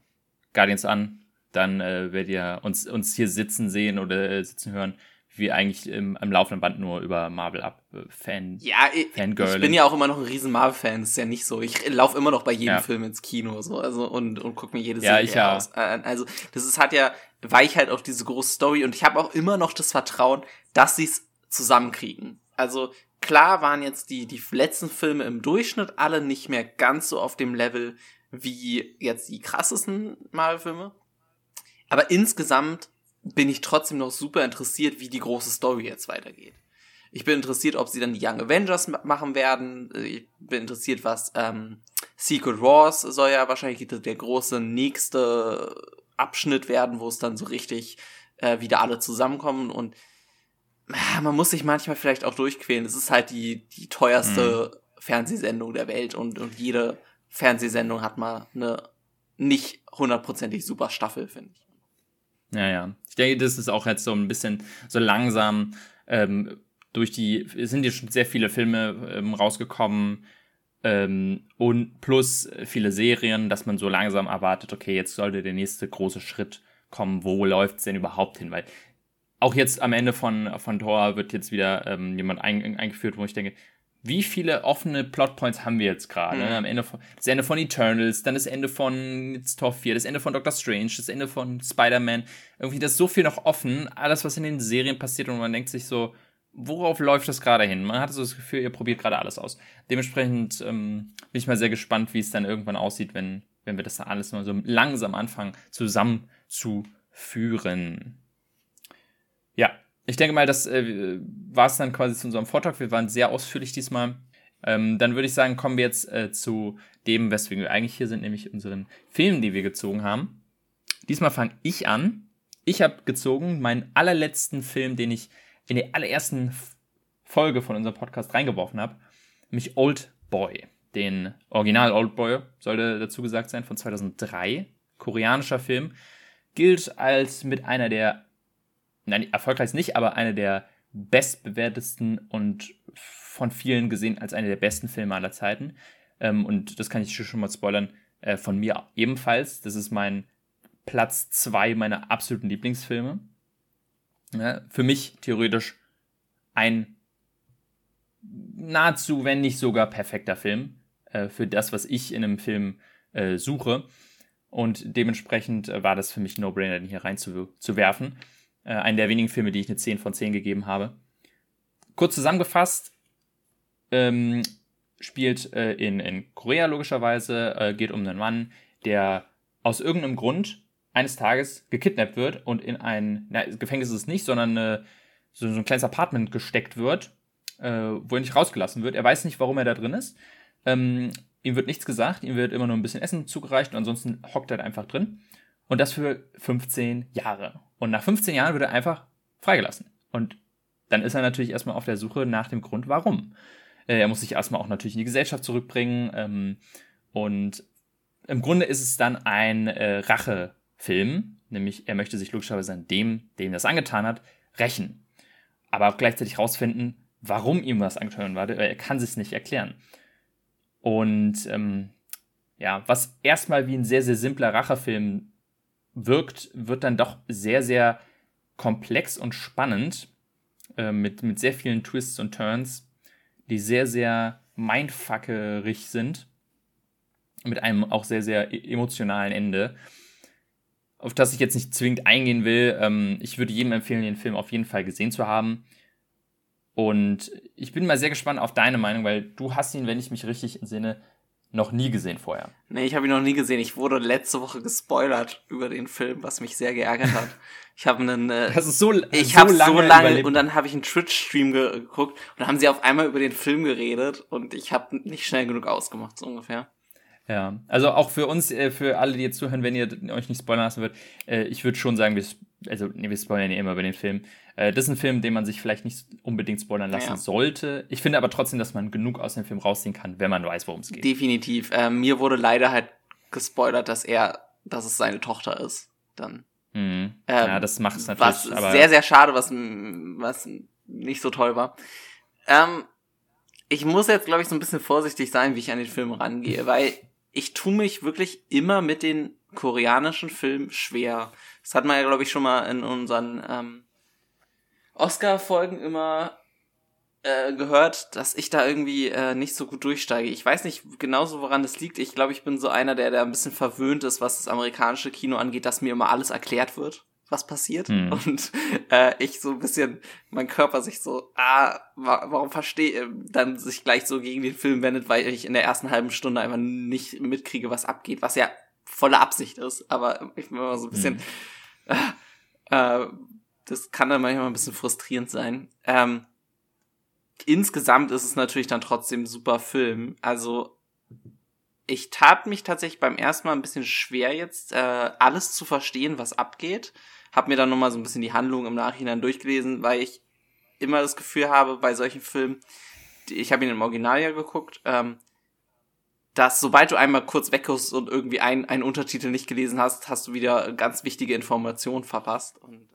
Guardians an. Dann äh, werdet ihr uns, uns hier sitzen sehen oder äh, sitzen hören wir eigentlich im, im laufenden Band nur über Marvel ab äh, Fan ja ich, ich bin ja auch immer noch ein riesen Marvel Fan das ist ja nicht so. Ich laufe immer noch bei jedem ja. Film ins Kino so also und und guck mir jedes ja, Serie ich ja. aus. Äh, also das ist hat ja weich halt auf diese große Story und ich habe auch immer noch das Vertrauen dass sie es zusammenkriegen. Also klar waren jetzt die die letzten Filme im Durchschnitt alle nicht mehr ganz so auf dem Level wie jetzt die krassesten Marvel Filme aber insgesamt bin ich trotzdem noch super interessiert, wie die große Story jetzt weitergeht. Ich bin interessiert, ob sie dann die Young Avengers machen werden. Ich bin interessiert, was ähm, Secret Wars soll ja wahrscheinlich der große nächste Abschnitt werden, wo es dann so richtig äh, wieder alle zusammenkommen und äh, man muss sich manchmal vielleicht auch durchquälen. Es ist halt die, die teuerste mhm. Fernsehsendung der Welt und, und jede Fernsehsendung hat mal eine nicht hundertprozentig super Staffel, finde ich. Ja, ja. Denke, das ist auch jetzt so ein bisschen so langsam ähm, durch die, sind ja schon sehr viele Filme ähm, rausgekommen ähm, und plus viele Serien, dass man so langsam erwartet, okay, jetzt sollte der nächste große Schritt kommen, wo läuft es denn überhaupt hin? Weil auch jetzt am Ende von, von Thor wird jetzt wieder ähm, jemand ein, eingeführt, wo ich denke, wie viele offene Plotpoints haben wir jetzt gerade? Mhm. Am Ende von, das Ende von Eternals, dann das Ende von jetzt Tor 4, das Ende von Doctor Strange, das Ende von Spider-Man. Irgendwie, das ist so viel noch offen. Alles, was in den Serien passiert und man denkt sich so, worauf läuft das gerade hin? Man hat so das Gefühl, ihr probiert gerade alles aus. Dementsprechend ähm, bin ich mal sehr gespannt, wie es dann irgendwann aussieht, wenn, wenn wir das dann alles mal so langsam anfangen zusammenzuführen. Ja, ich denke mal, das äh, war es dann quasi zu unserem Vortrag. Wir waren sehr ausführlich diesmal. Ähm, dann würde ich sagen, kommen wir jetzt äh, zu dem, weswegen wir eigentlich hier sind, nämlich unseren Filmen, die wir gezogen haben. Diesmal fange ich an. Ich habe gezogen meinen allerletzten Film, den ich in der allerersten Folge von unserem Podcast reingeworfen habe, nämlich Old Boy. Den Original Old Boy, sollte dazu gesagt sein, von 2003. Koreanischer Film. Gilt als mit einer der nein, erfolgreich nicht, aber eine der bestbewertesten und von vielen gesehen als eine der besten Filme aller Zeiten. Ähm, und das kann ich schon mal spoilern, äh, von mir ebenfalls. Das ist mein Platz 2 meiner absoluten Lieblingsfilme. Ja, für mich theoretisch ein nahezu, wenn nicht sogar perfekter Film äh, für das, was ich in einem Film äh, suche. Und dementsprechend äh, war das für mich No-Brainer, den hier reinzuwerfen. Äh, einen der wenigen Filme, die ich eine 10 von 10 gegeben habe. Kurz zusammengefasst, ähm, spielt äh, in, in Korea logischerweise, äh, geht um einen Mann, der aus irgendeinem Grund eines Tages gekidnappt wird und in ein, na, Gefängnis ist es nicht, sondern eine, so, so ein kleines Apartment gesteckt wird, äh, wo er nicht rausgelassen wird. Er weiß nicht, warum er da drin ist. Ähm, ihm wird nichts gesagt, ihm wird immer nur ein bisschen Essen zugereicht und ansonsten hockt er einfach drin. Und das für 15 Jahre. Und nach 15 Jahren wird er einfach freigelassen. Und dann ist er natürlich erstmal auf der Suche nach dem Grund, warum. Äh, er muss sich erstmal auch natürlich in die Gesellschaft zurückbringen. Ähm, und im Grunde ist es dann ein äh, Rachefilm, nämlich er möchte sich logischerweise an dem, dem das angetan hat, rächen. Aber auch gleichzeitig rausfinden, warum ihm was angetan wurde. Er kann sich nicht erklären. Und ähm, ja, was erstmal wie ein sehr, sehr simpler Rachefilm wirkt, wird dann doch sehr, sehr komplex und spannend äh, mit, mit sehr vielen Twists und Turns, die sehr, sehr mindfuckerig sind. Mit einem auch sehr, sehr e-, emotionalen Ende. Auf das ich jetzt nicht zwingend eingehen will. Ähm, ich würde jedem empfehlen, den Film auf jeden Fall gesehen zu haben. Und ich bin mal sehr gespannt auf deine Meinung, weil du hast ihn, wenn ich mich richtig entsinne, noch nie gesehen vorher. Nee, ich habe ihn noch nie gesehen. Ich wurde letzte Woche gespoilert über den Film, was mich sehr geärgert hat. Ich habe einen äh, Das ist so ich so habe lange so lange und dann habe ich einen Twitch Stream geguckt und dann haben sie auf einmal über den Film geredet und ich habe nicht schnell genug ausgemacht so ungefähr. Ja, also auch für uns, äh, für alle, die jetzt zuhören, wenn ihr euch nicht spoilern lassen wird, äh, ich würde schon sagen, wir, also nee, wir spoilern ja immer über den Film. Äh, das ist ein Film, den man sich vielleicht nicht unbedingt spoilern lassen ja. sollte. Ich finde aber trotzdem, dass man genug aus dem Film rausziehen kann, wenn man weiß, worum es geht. Definitiv. Ähm, mir wurde leider halt gespoilert, dass er, dass es seine Tochter ist. Dann. Mhm. Ähm, ja, das macht es natürlich. Was aber sehr, sehr schade, was, was nicht so toll war. Ähm, ich muss jetzt, glaube ich, so ein bisschen vorsichtig sein, wie ich an den Film rangehe, weil ich tue mich wirklich immer mit den koreanischen Filmen schwer. Das hat man ja, glaube ich, schon mal in unseren ähm, Oscar-Folgen immer äh, gehört, dass ich da irgendwie äh, nicht so gut durchsteige. Ich weiß nicht genauso, woran das liegt. Ich glaube, ich bin so einer, der da ein bisschen verwöhnt ist, was das amerikanische Kino angeht, dass mir immer alles erklärt wird, was passiert. Mhm. Und äh, ich so ein bisschen, mein Körper sich so, ah, wa warum verstehe, äh, dann sich gleich so gegen den Film wendet, weil ich in der ersten halben Stunde einfach nicht mitkriege, was abgeht, was ja volle Absicht ist. Aber ich bin immer so ein bisschen, mhm. äh, das kann dann manchmal ein bisschen frustrierend sein. Ähm, insgesamt ist es natürlich dann trotzdem ein super Film. Also ich tat mich tatsächlich beim ersten Mal ein bisschen schwer jetzt, äh, alles zu verstehen, was abgeht. Hab mir dann nochmal so ein bisschen die Handlung im Nachhinein durchgelesen, weil ich immer das Gefühl habe, bei solchen Filmen, ich habe ihn im Original ja geguckt, ähm, dass sobald du einmal kurz wegkommst und irgendwie einen Untertitel nicht gelesen hast, hast du wieder ganz wichtige Informationen verpasst. Und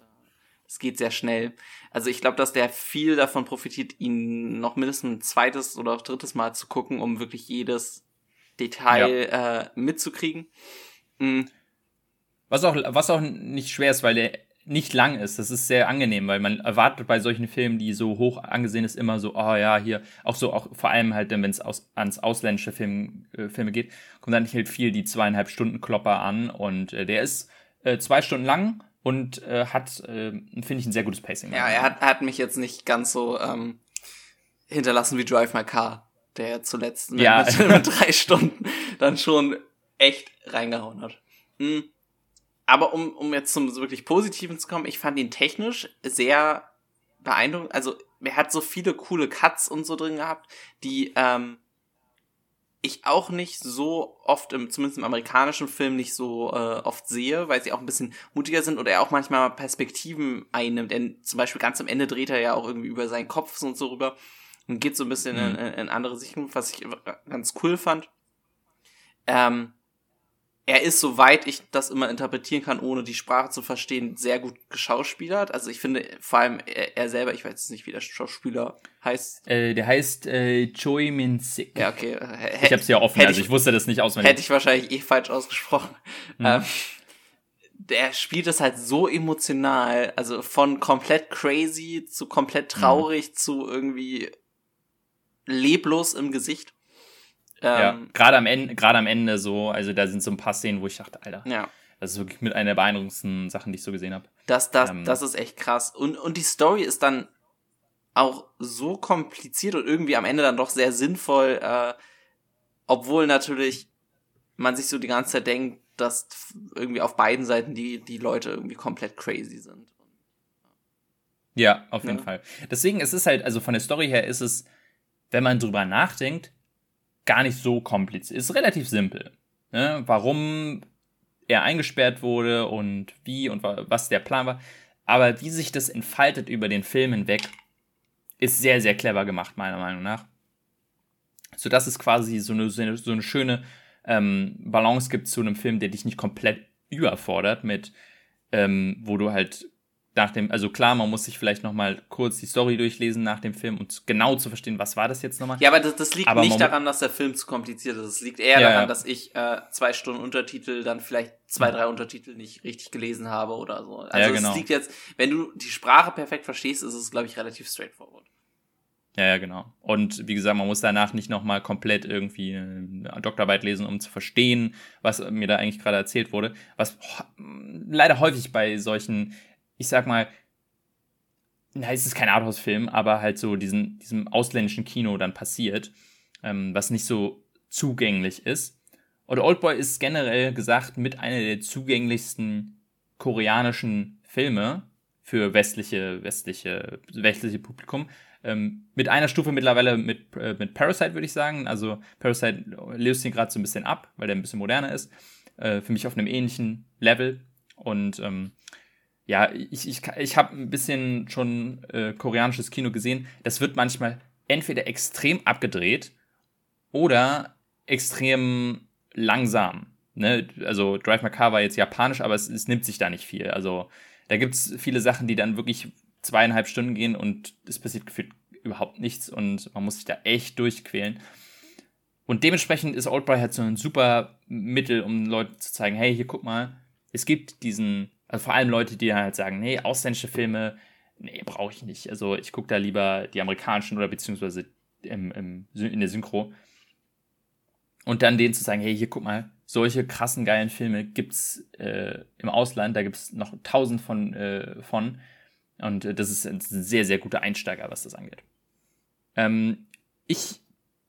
es geht sehr schnell. Also ich glaube, dass der viel davon profitiert, ihn noch mindestens ein zweites oder drittes Mal zu gucken, um wirklich jedes Detail ja. äh, mitzukriegen. Mhm. Was auch, was auch nicht schwer ist, weil der nicht lang ist. Das ist sehr angenehm, weil man erwartet bei solchen Filmen, die so hoch angesehen ist, immer so, oh ja, hier, auch so, auch vor allem halt, wenn es aus, ans ausländische Film, äh, Filme geht, kommt dann nicht halt viel die zweieinhalb Stunden Klopper an und äh, der ist äh, zwei Stunden lang und äh, hat, äh, finde ich, ein sehr gutes Pacing. Ja, er hat, hat mich jetzt nicht ganz so ähm, hinterlassen wie Drive My Car, der zuletzt mit, ja. mit, mit drei Stunden dann schon echt reingehauen hat. Mhm. Aber um, um jetzt zum wirklich Positiven zu kommen, ich fand ihn technisch sehr beeindruckend. Also er hat so viele coole Cuts und so drin gehabt, die ähm, ich auch nicht so oft im, zumindest im amerikanischen Film nicht so äh, oft sehe, weil sie auch ein bisschen mutiger sind oder er auch manchmal Perspektiven einnimmt. Denn zum Beispiel ganz am Ende dreht er ja auch irgendwie über seinen Kopf und so rüber und geht so ein bisschen mhm. in, in andere Sichtungen, was ich ganz cool fand. Ähm, er ist, soweit ich das immer interpretieren kann, ohne die Sprache zu verstehen, sehr gut geschauspielert. Also ich finde vor allem er, er selber, ich weiß jetzt nicht, wie der Schauspieler heißt. Äh, der heißt äh, Choi Min Sik. Ja, okay. H ich hab's ja offen, also ich, ich, wusste das nicht auswendig. Hätte ich wahrscheinlich eh falsch ausgesprochen. Mhm. Ähm, der spielt es halt so emotional, also von komplett crazy zu komplett traurig mhm. zu irgendwie leblos im Gesicht. Ähm, ja, gerade am Ende, gerade am Ende so, also da sind so ein paar Szenen, wo ich dachte, Alter, ja. das ist wirklich mit einer der beeindruckendsten Sachen, die ich so gesehen habe. Das, das, ähm, das ist echt krass. Und, und die Story ist dann auch so kompliziert und irgendwie am Ende dann doch sehr sinnvoll, äh, obwohl natürlich man sich so die ganze Zeit denkt, dass irgendwie auf beiden Seiten die, die Leute irgendwie komplett crazy sind. Ja, auf jeden ja. Fall. Deswegen ist es halt, also von der Story her ist es, wenn man drüber nachdenkt, gar nicht so kompliziert. Ist relativ simpel. Ne? Warum er eingesperrt wurde und wie und was der Plan war. Aber wie sich das entfaltet über den Film hinweg, ist sehr, sehr clever gemacht, meiner Meinung nach. Sodass es quasi so eine, so eine schöne ähm, Balance gibt zu einem Film, der dich nicht komplett überfordert, mit, ähm, wo du halt nach dem, also klar, man muss sich vielleicht noch mal kurz die Story durchlesen nach dem Film und genau zu verstehen, was war das jetzt nochmal. Ja, aber das, das liegt aber nicht daran, dass der Film zu kompliziert ist. Es liegt eher ja, daran, ja. dass ich äh, zwei Stunden Untertitel, dann vielleicht zwei, drei Untertitel nicht richtig gelesen habe oder so. Also ja, genau. es liegt jetzt, wenn du die Sprache perfekt verstehst, ist es, glaube ich, relativ straightforward. Ja, ja, genau. Und wie gesagt, man muss danach nicht nochmal komplett irgendwie eine Doktorarbeit lesen, um zu verstehen, was mir da eigentlich gerade erzählt wurde. Was leider häufig bei solchen ich sag mal, na, es ist kein Arthouse-Film, aber halt so diesen, diesem ausländischen Kino dann passiert, ähm, was nicht so zugänglich ist. Und Oldboy ist generell gesagt mit einer der zugänglichsten koreanischen Filme für westliche, westliche, westliche Publikum. Ähm, mit einer Stufe mittlerweile mit, äh, mit Parasite, würde ich sagen. Also Parasite löst ihn gerade so ein bisschen ab, weil der ein bisschen moderner ist. Äh, für mich auf einem ähnlichen Level. Und ähm, ja, ich, ich, ich habe ein bisschen schon äh, koreanisches Kino gesehen. Das wird manchmal entweder extrem abgedreht oder extrem langsam. Ne? Also Drive My Car war jetzt japanisch, aber es, es nimmt sich da nicht viel. Also da gibt es viele Sachen, die dann wirklich zweieinhalb Stunden gehen und es passiert gefühlt überhaupt nichts und man muss sich da echt durchquälen. Und dementsprechend ist Oldboy halt so ein super Mittel, um Leuten zu zeigen, hey, hier guck mal, es gibt diesen, also vor allem Leute, die halt sagen, nee, ausländische Filme, nee, brauche ich nicht. Also ich gucke da lieber die amerikanischen oder beziehungsweise im, im, in der Synchro. Und dann denen zu sagen, hey, hier guck mal, solche krassen geilen Filme gibt's äh, im Ausland, da gibt's noch tausend von, äh, von. Und äh, das ist ein sehr, sehr guter Einsteiger, was das angeht. Ähm, ich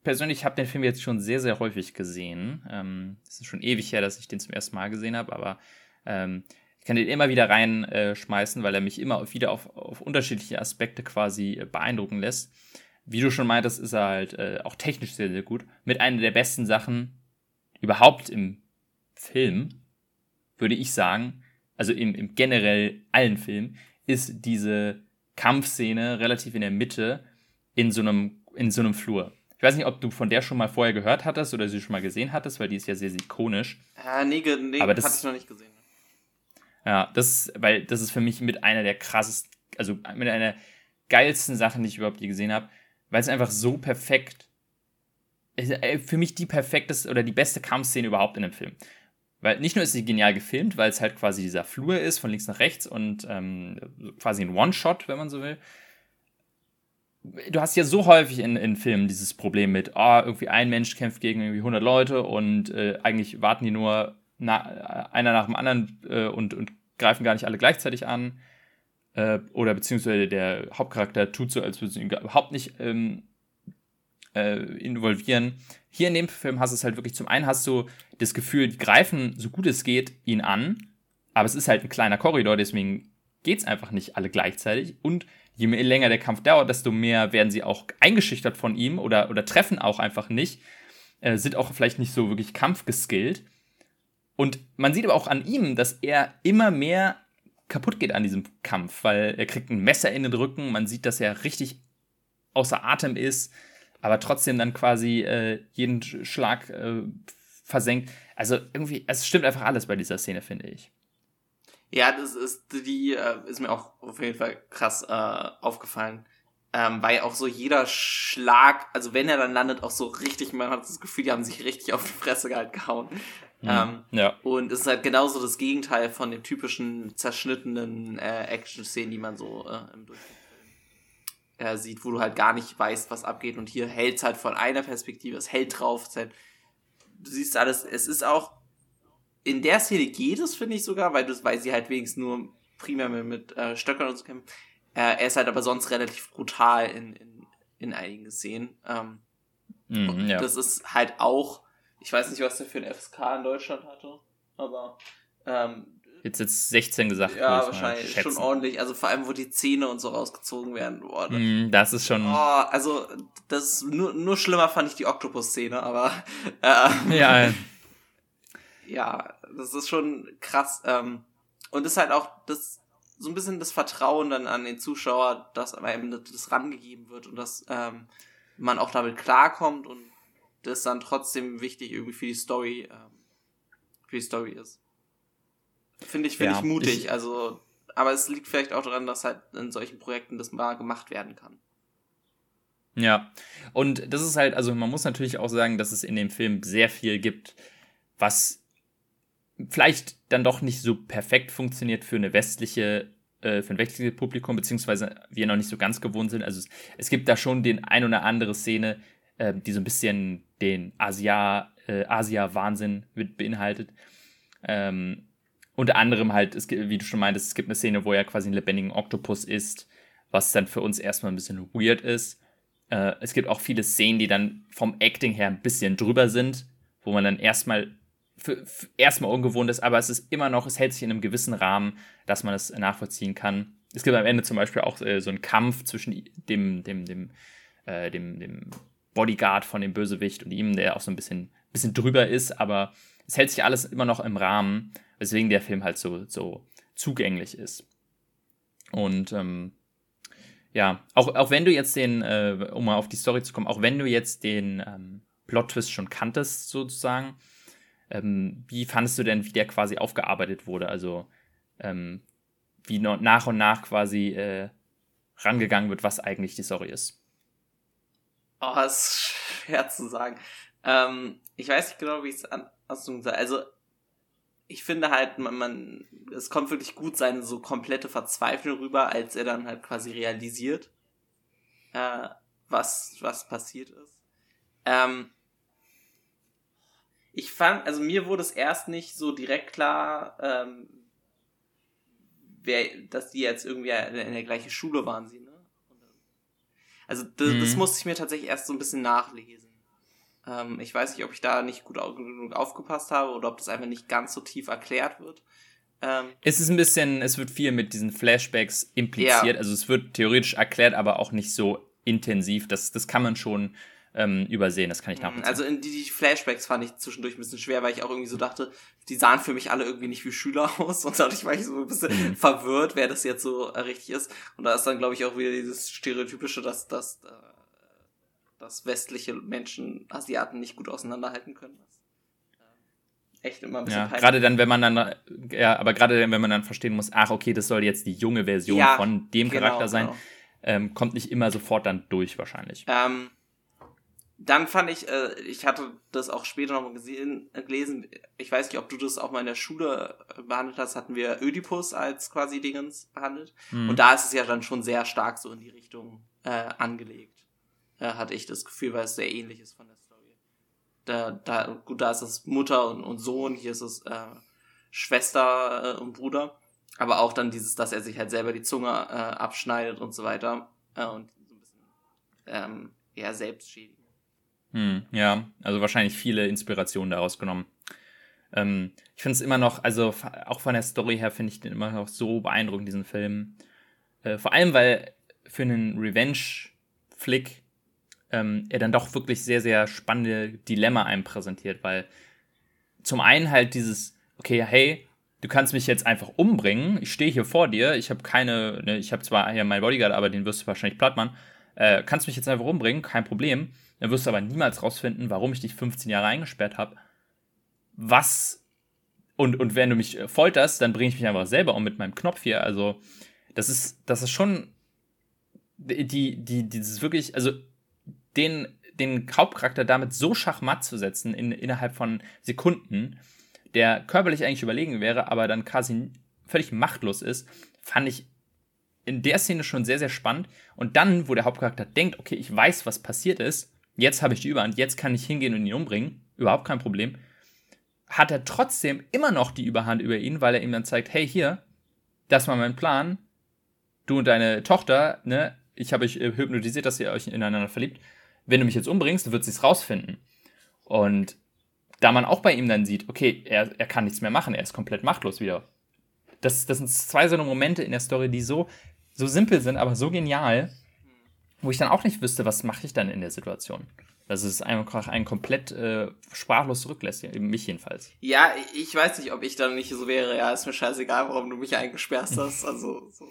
persönlich habe den Film jetzt schon sehr, sehr häufig gesehen. Ähm, es ist schon ewig her, dass ich den zum ersten Mal gesehen habe, aber ähm, ich kann den immer wieder reinschmeißen, weil er mich immer wieder auf, auf unterschiedliche Aspekte quasi äh, beeindrucken lässt wie du schon meintest, ist er halt äh, auch technisch sehr, sehr gut. Mit einer der besten Sachen überhaupt im Film, würde ich sagen, also im, im generell allen Filmen, ist diese Kampfszene relativ in der Mitte in so einem, in so einem Flur. Ich weiß nicht, ob du von der schon mal vorher gehört hattest oder sie schon mal gesehen hattest, weil die ist ja sehr, sehr ikonisch. Ja, nee, nee Aber das, hatte ich noch nicht gesehen. Ja, das, weil das ist für mich mit einer der krassesten, also mit einer geilsten Sachen, die ich überhaupt je gesehen habe weil es einfach so perfekt äh, für mich die perfekteste oder die beste Kampfszene überhaupt in dem Film. Weil nicht nur ist sie genial gefilmt, weil es halt quasi dieser Flur ist, von links nach rechts und ähm, quasi ein One-Shot, wenn man so will. Du hast ja so häufig in, in Filmen dieses Problem mit, oh, irgendwie ein Mensch kämpft gegen irgendwie 100 Leute und äh, eigentlich warten die nur na, einer nach dem anderen äh, und, und greifen gar nicht alle gleichzeitig an äh, oder beziehungsweise der Hauptcharakter tut so, als würde sie ihn überhaupt nicht ähm, äh, involvieren. Hier in dem Film hast du es halt wirklich, zum einen hast du das Gefühl, die greifen so gut es geht ihn an, aber es ist halt ein kleiner Korridor, deswegen geht es einfach nicht alle gleichzeitig und je mehr, länger der Kampf dauert, desto mehr werden sie auch eingeschüchtert von ihm oder, oder treffen auch einfach nicht, äh, sind auch vielleicht nicht so wirklich kampfgeskillt. Und man sieht aber auch an ihm, dass er immer mehr kaputt geht an diesem Kampf, weil er kriegt ein Messer in den Rücken, man sieht, dass er richtig außer Atem ist, aber trotzdem dann quasi äh, jeden Schlag äh, versenkt. Also irgendwie, es stimmt einfach alles bei dieser Szene, finde ich. Ja, das ist die äh, ist mir auch auf jeden Fall krass äh, aufgefallen. Ähm, weil auch so jeder Schlag, also wenn er dann landet, auch so richtig, man hat das Gefühl, die haben sich richtig auf die Fresse halt gehauen. Mhm. Ähm, ja. Und es ist halt genauso das Gegenteil von den typischen zerschnittenen äh, Action-Szenen, die man so äh, im Durchschnitt äh, sieht, wo du halt gar nicht weißt, was abgeht. Und hier hält es halt von einer Perspektive, es hält drauf. Es halt, du siehst alles, es ist auch, in der Szene geht es, finde ich sogar, weil, du, weil sie halt wenigstens nur primär mit, mit äh, Stöckern und so kämpfen. Äh, er ist halt aber sonst relativ brutal in, in, in einigen Szenen. Ähm, mm, ja. das ist halt auch ich weiß nicht, was der für ein FSK in Deutschland hatte, aber ähm, Jetzt jetzt 16 gesagt. Ja, wahrscheinlich schon ordentlich. Also vor allem, wo die Zähne und so rausgezogen werden. Boah, das, mm, das ist schon. Oh, also das ist nur, nur schlimmer fand ich die Oktopus-Szene, aber äh, ja. ja, das ist schon krass. Ähm, und ist halt auch das so ein bisschen das Vertrauen dann an den Zuschauer, dass einem das rangegeben wird und dass ähm, man auch damit klarkommt und das dann trotzdem wichtig irgendwie für die Story, ähm, für die Story ist. Finde ich, finde ja, ich mutig. Ich, also, aber es liegt vielleicht auch daran, dass halt in solchen Projekten das mal gemacht werden kann. Ja, und das ist halt, also man muss natürlich auch sagen, dass es in dem Film sehr viel gibt, was vielleicht dann doch nicht so perfekt funktioniert für eine westliche, äh, für ein westliches Publikum, beziehungsweise wir noch nicht so ganz gewohnt sind. Also es, es gibt da schon den ein oder andere Szene, äh, die so ein bisschen den Asia, äh, Asia-Wahnsinn beinhaltet. Ähm, unter anderem halt, es wie du schon meintest, es gibt eine Szene, wo er quasi einen lebendigen Oktopus ist. was dann für uns erstmal ein bisschen weird ist. Äh, es gibt auch viele Szenen, die dann vom Acting her ein bisschen drüber sind, wo man dann erstmal für, für erstmal ungewohnt ist, aber es ist immer noch, es hält sich in einem gewissen Rahmen, dass man es nachvollziehen kann. Es gibt am Ende zum Beispiel auch äh, so einen Kampf zwischen dem, dem, dem, äh, dem, dem Bodyguard von dem Bösewicht und ihm, der auch so ein bisschen, bisschen drüber ist, aber es hält sich alles immer noch im Rahmen, weswegen der Film halt so, so zugänglich ist. Und ähm, ja, auch, auch wenn du jetzt den, äh, um mal auf die Story zu kommen, auch wenn du jetzt den ähm, Plot-Twist schon kanntest, sozusagen, ähm, wie fandest du denn, wie der quasi aufgearbeitet wurde? Also, ähm, wie nach und nach quasi äh, rangegangen wird, was eigentlich die Story ist? Oh, ist schwer zu sagen. Ähm, ich weiß nicht genau, wie ich es an Also, ich finde halt, man, man, es kommt wirklich gut seine so komplette Verzweiflung rüber, als er dann halt quasi realisiert, äh, was, was passiert ist. Ähm, ich fand, also mir wurde es erst nicht so direkt klar, ähm, wer, dass die jetzt irgendwie in der gleichen Schule waren sie? Also das, mhm. das musste ich mir tatsächlich erst so ein bisschen nachlesen. Ähm, ich weiß nicht, ob ich da nicht gut genug aufgepasst habe oder ob das einfach nicht ganz so tief erklärt wird. Ähm, es ist ein bisschen, es wird viel mit diesen Flashbacks impliziert. Ja. Also es wird theoretisch erklärt, aber auch nicht so intensiv. Das, das kann man schon ähm, übersehen. Das kann ich nachvollziehen. Also in die, die Flashbacks fand ich zwischendurch ein bisschen schwer, weil ich auch irgendwie so dachte, die sahen für mich alle irgendwie nicht wie Schüler aus und dadurch war ich so ein bisschen mhm. verwirrt, wer das jetzt so äh, richtig ist. Und da ist dann, glaube ich, auch wieder dieses stereotypische, dass, dass, äh, dass westliche Menschen Asiaten nicht gut auseinanderhalten können. Äh, echt immer ein bisschen ja, gerade dann, wenn man dann, ja, aber gerade dann, wenn man dann verstehen muss, ach, okay, das soll jetzt die junge Version ja, von dem genau, Charakter sein, genau. ähm, kommt nicht immer sofort dann durch wahrscheinlich. Ähm, dann fand ich, äh, ich hatte das auch später noch mal gesehen, äh, gelesen, ich weiß nicht, ob du das auch mal in der Schule äh, behandelt hast, hatten wir Ödipus als quasi Dingens behandelt. Mhm. Und da ist es ja dann schon sehr stark so in die Richtung äh, angelegt. Äh, hatte ich das Gefühl, weil es sehr ähnlich ist von der Story. Da, da, gut, da ist es Mutter und, und Sohn, hier ist es äh, Schwester äh, und Bruder. Aber auch dann dieses, dass er sich halt selber die Zunge äh, abschneidet und so weiter. Äh, und so ein bisschen ähm, eher selbstschädigend. Hm, ja, also wahrscheinlich viele Inspirationen daraus genommen. Ähm, ich finde es immer noch, also auch von der Story her finde ich den immer noch so beeindruckend, diesen Film. Äh, vor allem, weil für einen Revenge-Flick ähm, er dann doch wirklich sehr, sehr spannende Dilemma einem präsentiert, weil zum einen halt dieses, okay, hey, du kannst mich jetzt einfach umbringen, ich stehe hier vor dir, ich habe keine, ne, ich habe zwar hier meinen Bodyguard, aber den wirst du wahrscheinlich platt machen, äh, kannst mich jetzt einfach umbringen, kein Problem. Dann wirst du aber niemals rausfinden, warum ich dich 15 Jahre eingesperrt habe. Was und, und wenn du mich äh, folterst, dann bringe ich mich einfach selber um mit meinem Knopf hier. Also, das ist, das ist schon die, die, dieses wirklich, also den, den Hauptcharakter damit so schachmatt zu setzen in, innerhalb von Sekunden, der körperlich eigentlich überlegen wäre, aber dann quasi völlig machtlos ist, fand ich in der Szene schon sehr, sehr spannend. Und dann, wo der Hauptcharakter denkt, okay, ich weiß, was passiert ist, jetzt habe ich die Überhand, jetzt kann ich hingehen und ihn umbringen, überhaupt kein Problem, hat er trotzdem immer noch die Überhand über ihn, weil er ihm dann zeigt, hey, hier, das war mein Plan, du und deine Tochter, ne, ich habe euch äh, hypnotisiert, dass ihr euch ineinander verliebt, wenn du mich jetzt umbringst, wird sie es rausfinden. Und da man auch bei ihm dann sieht, okay, er, er kann nichts mehr machen, er ist komplett machtlos wieder. Das, das sind zwei so Momente in der Story, die so, so simpel sind, aber so genial, wo ich dann auch nicht wüsste, was mache ich dann in der Situation. Das ist einfach ein komplett äh, sprachlos zurücklässt, mich jedenfalls. Ja, ich weiß nicht, ob ich dann nicht so wäre, ja, ist mir scheißegal, warum du mich eingesperrt hast. Also, so.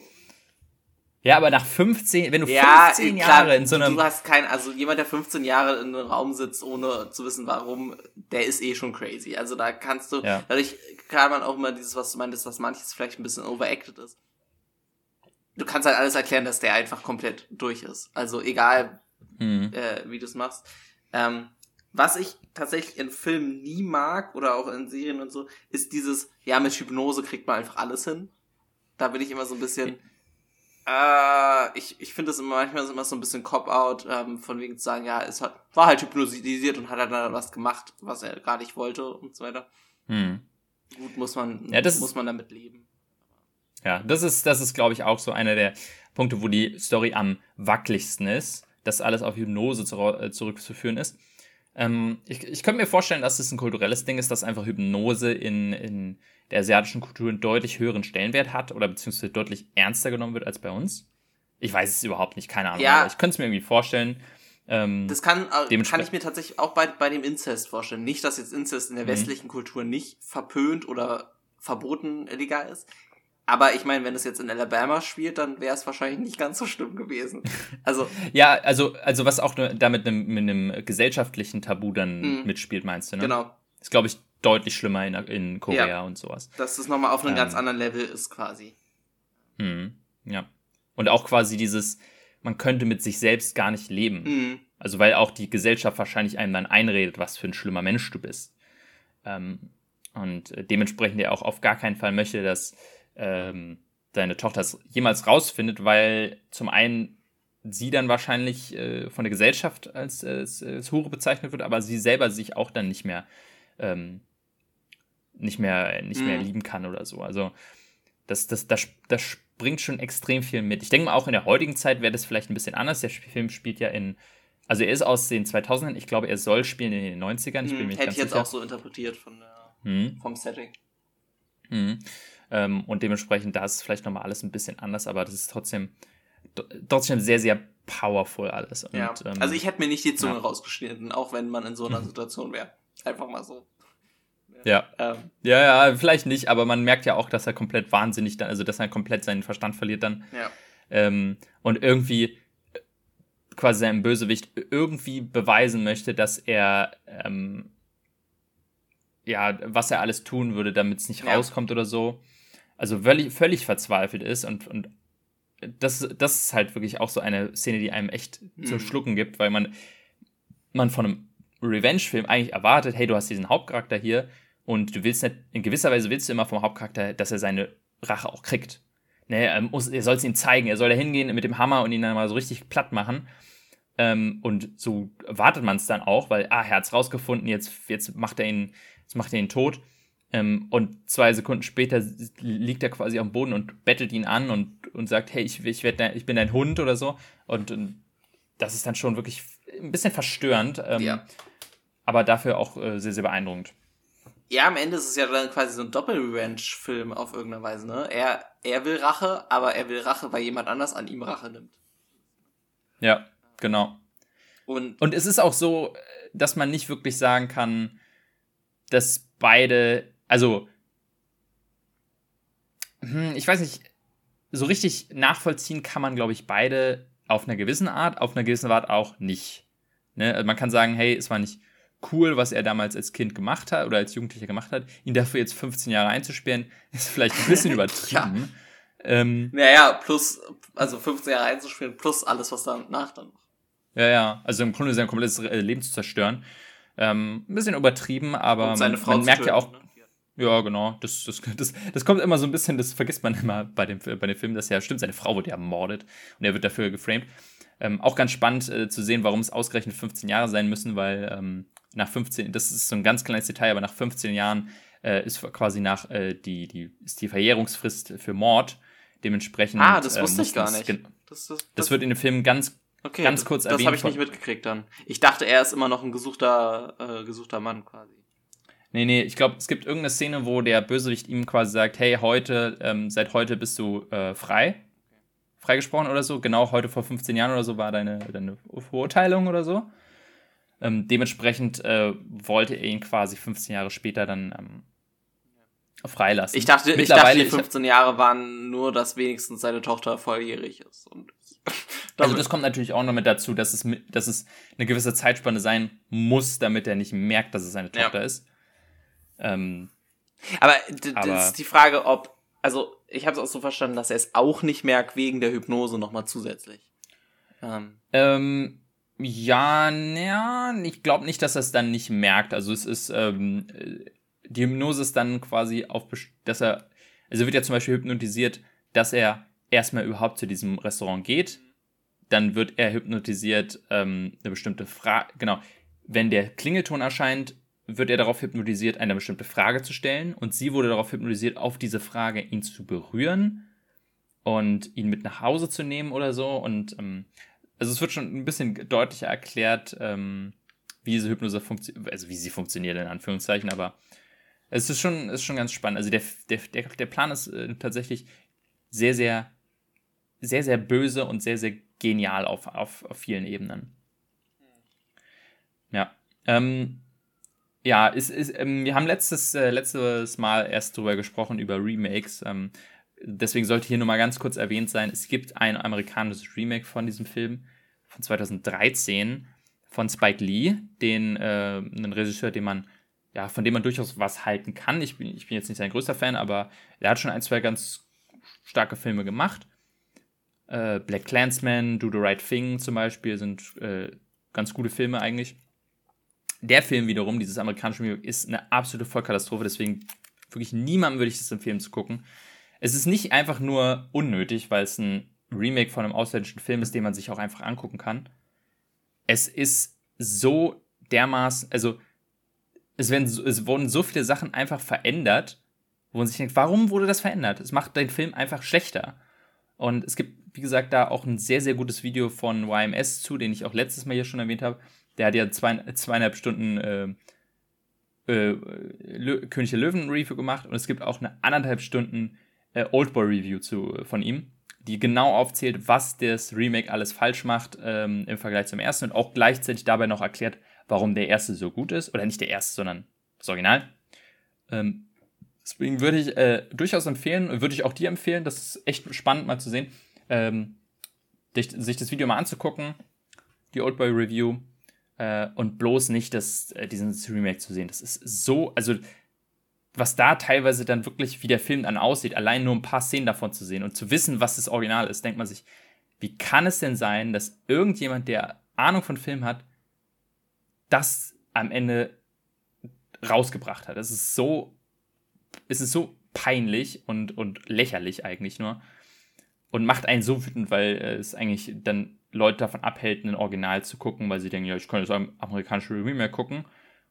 Ja, aber nach 15, wenn du ja, 15 klar, Jahre in so einem. Du hast kein, also jemand, der 15 Jahre in einem Raum sitzt, ohne zu wissen, warum, der ist eh schon crazy. Also da kannst du, ja. dadurch kann man auch immer dieses, was du meintest, was manches vielleicht ein bisschen overacted ist du kannst halt alles erklären, dass der einfach komplett durch ist. Also egal, mhm. äh, wie du es machst. Ähm, was ich tatsächlich in Filmen nie mag oder auch in Serien und so, ist dieses, ja, mit Hypnose kriegt man einfach alles hin. Da bin ich immer so ein bisschen, äh, ich, ich finde das immer, manchmal immer so ein bisschen Cop-out, ähm, von wegen zu sagen, ja, es hat, war halt hypnotisiert und hat halt dann was gemacht, was er gar nicht wollte und so weiter. Mhm. Gut, muss man, ja, das muss man damit leben. Ja, das ist, das ist, glaube ich, auch so einer der Punkte, wo die Story am wackeligsten ist, dass alles auf Hypnose zu, äh, zurückzuführen ist. Ähm, ich, ich könnte mir vorstellen, dass es das ein kulturelles Ding ist, dass einfach Hypnose in, in der asiatischen Kultur einen deutlich höheren Stellenwert hat oder beziehungsweise deutlich ernster genommen wird als bei uns. Ich weiß es überhaupt nicht, keine Ahnung. Ja. Ich könnte es mir irgendwie vorstellen. Ähm, das kann, äh, kann ich mir tatsächlich auch bei, bei dem Inzest vorstellen. Nicht, dass jetzt Inzest in der mhm. westlichen Kultur nicht verpönt oder verboten legal ist. Aber ich meine, wenn es jetzt in Alabama spielt, dann wäre es wahrscheinlich nicht ganz so schlimm gewesen. Also ja, also also was auch da mit einem, mit einem gesellschaftlichen Tabu dann mhm. mitspielt, meinst du? Ne? Genau. Ist glaube ich deutlich schlimmer in, in Korea ja, und sowas. Dass es nochmal auf einem ähm, ganz anderen Level ist quasi. Mhm. Ja. Und auch quasi dieses, man könnte mit sich selbst gar nicht leben. Mhm. Also weil auch die Gesellschaft wahrscheinlich einem dann einredet, was für ein schlimmer Mensch du bist. Ähm, und dementsprechend er auch auf gar keinen Fall möchte, dass ähm, deine Tochter es jemals rausfindet, weil zum einen sie dann wahrscheinlich äh, von der Gesellschaft als, äh, als, als Hure bezeichnet wird, aber sie selber sich auch dann nicht mehr ähm, nicht mehr nicht mhm. mehr lieben kann oder so. Also das, das, das, das bringt schon extrem viel mit. Ich denke mal, auch in der heutigen Zeit wäre das vielleicht ein bisschen anders. Der Film spielt ja in, also er ist aus den 2000ern, ich glaube, er soll spielen in den 90ern. Ich bin hm, mir Hätte ich jetzt sicher. auch so interpretiert von der, hm. vom Setting. Hm. Ähm, und dementsprechend, da ist vielleicht nochmal alles ein bisschen anders, aber das ist trotzdem, trotzdem sehr, sehr powerful alles. Und, ja. Ähm, also ich hätte mir nicht die Zunge ja. rausgeschnitten, auch wenn man in so einer Situation wäre. Einfach mal so. Ja. Ähm. Ja, ja, vielleicht nicht, aber man merkt ja auch, dass er komplett wahnsinnig dann, also dass er komplett seinen Verstand verliert dann. Ja. Ähm, und irgendwie quasi seinem Bösewicht irgendwie beweisen möchte, dass er ähm, ja, was er alles tun würde, damit es nicht ja. rauskommt oder so. Also völlig, völlig verzweifelt ist und, und das, das ist halt wirklich auch so eine Szene, die einem echt mhm. zum Schlucken gibt, weil man, man von einem Revenge-Film eigentlich erwartet, hey, du hast diesen Hauptcharakter hier, und du willst nicht, in gewisser Weise willst du immer vom Hauptcharakter, dass er seine Rache auch kriegt. Ne, er, muss, er soll es ihm zeigen, er soll da hingehen mit dem Hammer und ihn dann mal so richtig platt machen. Ähm, und so wartet man es dann auch, weil, ah, er hat es rausgefunden, jetzt, jetzt macht er ihn, jetzt macht er ihn tot. Ähm, und zwei Sekunden später liegt er quasi am Boden und bettelt ihn an und, und sagt, hey, ich, ich, werd ich bin dein Hund oder so. Und, und das ist dann schon wirklich ein bisschen verstörend. Ähm, ja. Aber dafür auch äh, sehr, sehr beeindruckend. Ja, am Ende ist es ja dann quasi so ein Doppel-Revenge-Film auf irgendeine Weise, ne? Er, er will Rache, aber er will Rache, weil jemand anders an ihm Rache nimmt. Ja, genau. Und, und es ist auch so, dass man nicht wirklich sagen kann, dass beide, also, hm, ich weiß nicht, so richtig nachvollziehen kann man, glaube ich, beide auf einer gewissen Art, auf einer gewissen Art auch nicht. Ne? Also man kann sagen, hey, es war nicht cool, was er damals als Kind gemacht hat oder als Jugendlicher gemacht hat. Ihn dafür jetzt 15 Jahre einzusperren, ist vielleicht ein bisschen übertrieben. ja. Ähm, naja, plus, also 15 Jahre einzusperren, plus alles, was danach dann noch. Ja, ja, also im Grunde sein komplettes äh, Leben zu zerstören. Ähm, ein bisschen übertrieben, aber man, man merkt ja auch. Ne? Ja, genau. Das, das, das, das kommt immer so ein bisschen, das vergisst man immer bei dem, bei dem Film, dass ja stimmt, seine Frau wurde ja ermordet und er wird dafür geframed. Ähm, auch ganz spannend äh, zu sehen, warum es ausgerechnet 15 Jahre sein müssen, weil ähm, nach 15, das ist so ein ganz kleines Detail, aber nach 15 Jahren äh, ist quasi nach äh, die, die, ist die Verjährungsfrist für Mord. Dementsprechend. Ah, das wusste äh, ich gar nicht. Das, das, das, das, wird in dem Film ganz, okay, ganz kurz erwähnt. Das habe ich nicht mitgekriegt dann. Ich dachte, er ist immer noch ein gesuchter, äh, gesuchter Mann quasi. Nee, nee, ich glaube, es gibt irgendeine Szene, wo der Bösewicht ihm quasi sagt, hey, heute, ähm, seit heute bist du äh, frei. Freigesprochen oder so. Genau heute vor 15 Jahren oder so war deine, deine Verurteilung oder so. Ähm, dementsprechend äh, wollte er ihn quasi 15 Jahre später dann ähm, freilassen. Ich dachte, ich dachte, die 15 Jahre waren nur, dass wenigstens seine Tochter volljährig ist. Und also das kommt natürlich auch noch mit dazu, dass es, dass es eine gewisse Zeitspanne sein muss, damit er nicht merkt, dass es seine Tochter ja. ist. Ähm, aber, aber das ist die Frage, ob, also ich habe es auch so verstanden, dass er es auch nicht merkt wegen der Hypnose nochmal zusätzlich. Ähm, ähm ja, naja, ich glaube nicht, dass er es dann nicht merkt. Also es ist, ähm, die Hypnose ist dann quasi auf, dass er, also wird ja zum Beispiel hypnotisiert, dass er erstmal überhaupt zu diesem Restaurant geht. Dann wird er hypnotisiert, ähm, eine bestimmte Frage, genau, wenn der Klingelton erscheint, wird er darauf hypnotisiert, eine bestimmte Frage zu stellen. Und sie wurde darauf hypnotisiert, auf diese Frage ihn zu berühren und ihn mit nach Hause zu nehmen oder so. Und ähm, also es wird schon ein bisschen deutlicher erklärt, ähm, wie diese Hypnose funktioniert, also wie sie funktioniert in Anführungszeichen, aber es ist schon, ist schon ganz spannend. Also der, der, der, der Plan ist äh, tatsächlich sehr, sehr, sehr, sehr böse und sehr, sehr genial auf, auf, auf vielen Ebenen. Ja. Ähm, ja, ist, ist, ähm, wir haben letztes, äh, letztes Mal erst darüber gesprochen, über Remakes. Ähm, deswegen sollte hier nur mal ganz kurz erwähnt sein, es gibt ein amerikanisches Remake von diesem Film von 2013 von Spike Lee, den äh, einen Regisseur, den man ja, von dem man durchaus was halten kann. Ich bin, ich bin jetzt nicht sein größter Fan, aber er hat schon ein, zwei ganz starke Filme gemacht. Äh, Black Clansman, Do the Right Thing zum Beispiel sind äh, ganz gute Filme eigentlich. Der Film wiederum, dieses amerikanische Remake, ist eine absolute Vollkatastrophe, deswegen wirklich niemandem würde ich das empfehlen zu gucken. Es ist nicht einfach nur unnötig, weil es ein Remake von einem ausländischen Film ist, den man sich auch einfach angucken kann. Es ist so dermaßen, also es, werden, es wurden so viele Sachen einfach verändert, wo man sich denkt, warum wurde das verändert? Es macht den Film einfach schlechter. Und es gibt, wie gesagt, da auch ein sehr, sehr gutes Video von YMS zu, den ich auch letztes Mal hier schon erwähnt habe. Der hat ja zwei, zweieinhalb Stunden äh, äh, König der Löwen Review gemacht und es gibt auch eine anderthalb Stunden äh, Oldboy Review zu, von ihm, die genau aufzählt, was das Remake alles falsch macht ähm, im Vergleich zum ersten und auch gleichzeitig dabei noch erklärt, warum der erste so gut ist. Oder nicht der erste, sondern das Original. Ähm, deswegen würde ich äh, durchaus empfehlen, würde ich auch dir empfehlen, das ist echt spannend mal zu sehen, ähm, sich das Video mal anzugucken, die Oldboy Review, äh, und bloß nicht das, äh, diesen Remake zu sehen. Das ist so, also was da teilweise dann wirklich, wie der Film dann aussieht, allein nur ein paar Szenen davon zu sehen und zu wissen, was das Original ist, denkt man sich, wie kann es denn sein, dass irgendjemand, der Ahnung von Film hat, das am Ende rausgebracht hat. Es ist so, es ist so peinlich und, und lächerlich eigentlich nur. Und macht einen so wütend, weil es eigentlich dann Leute davon abhält, ein Original zu gucken, weil sie denken, ja, ich könnte das amerikanische Remake gucken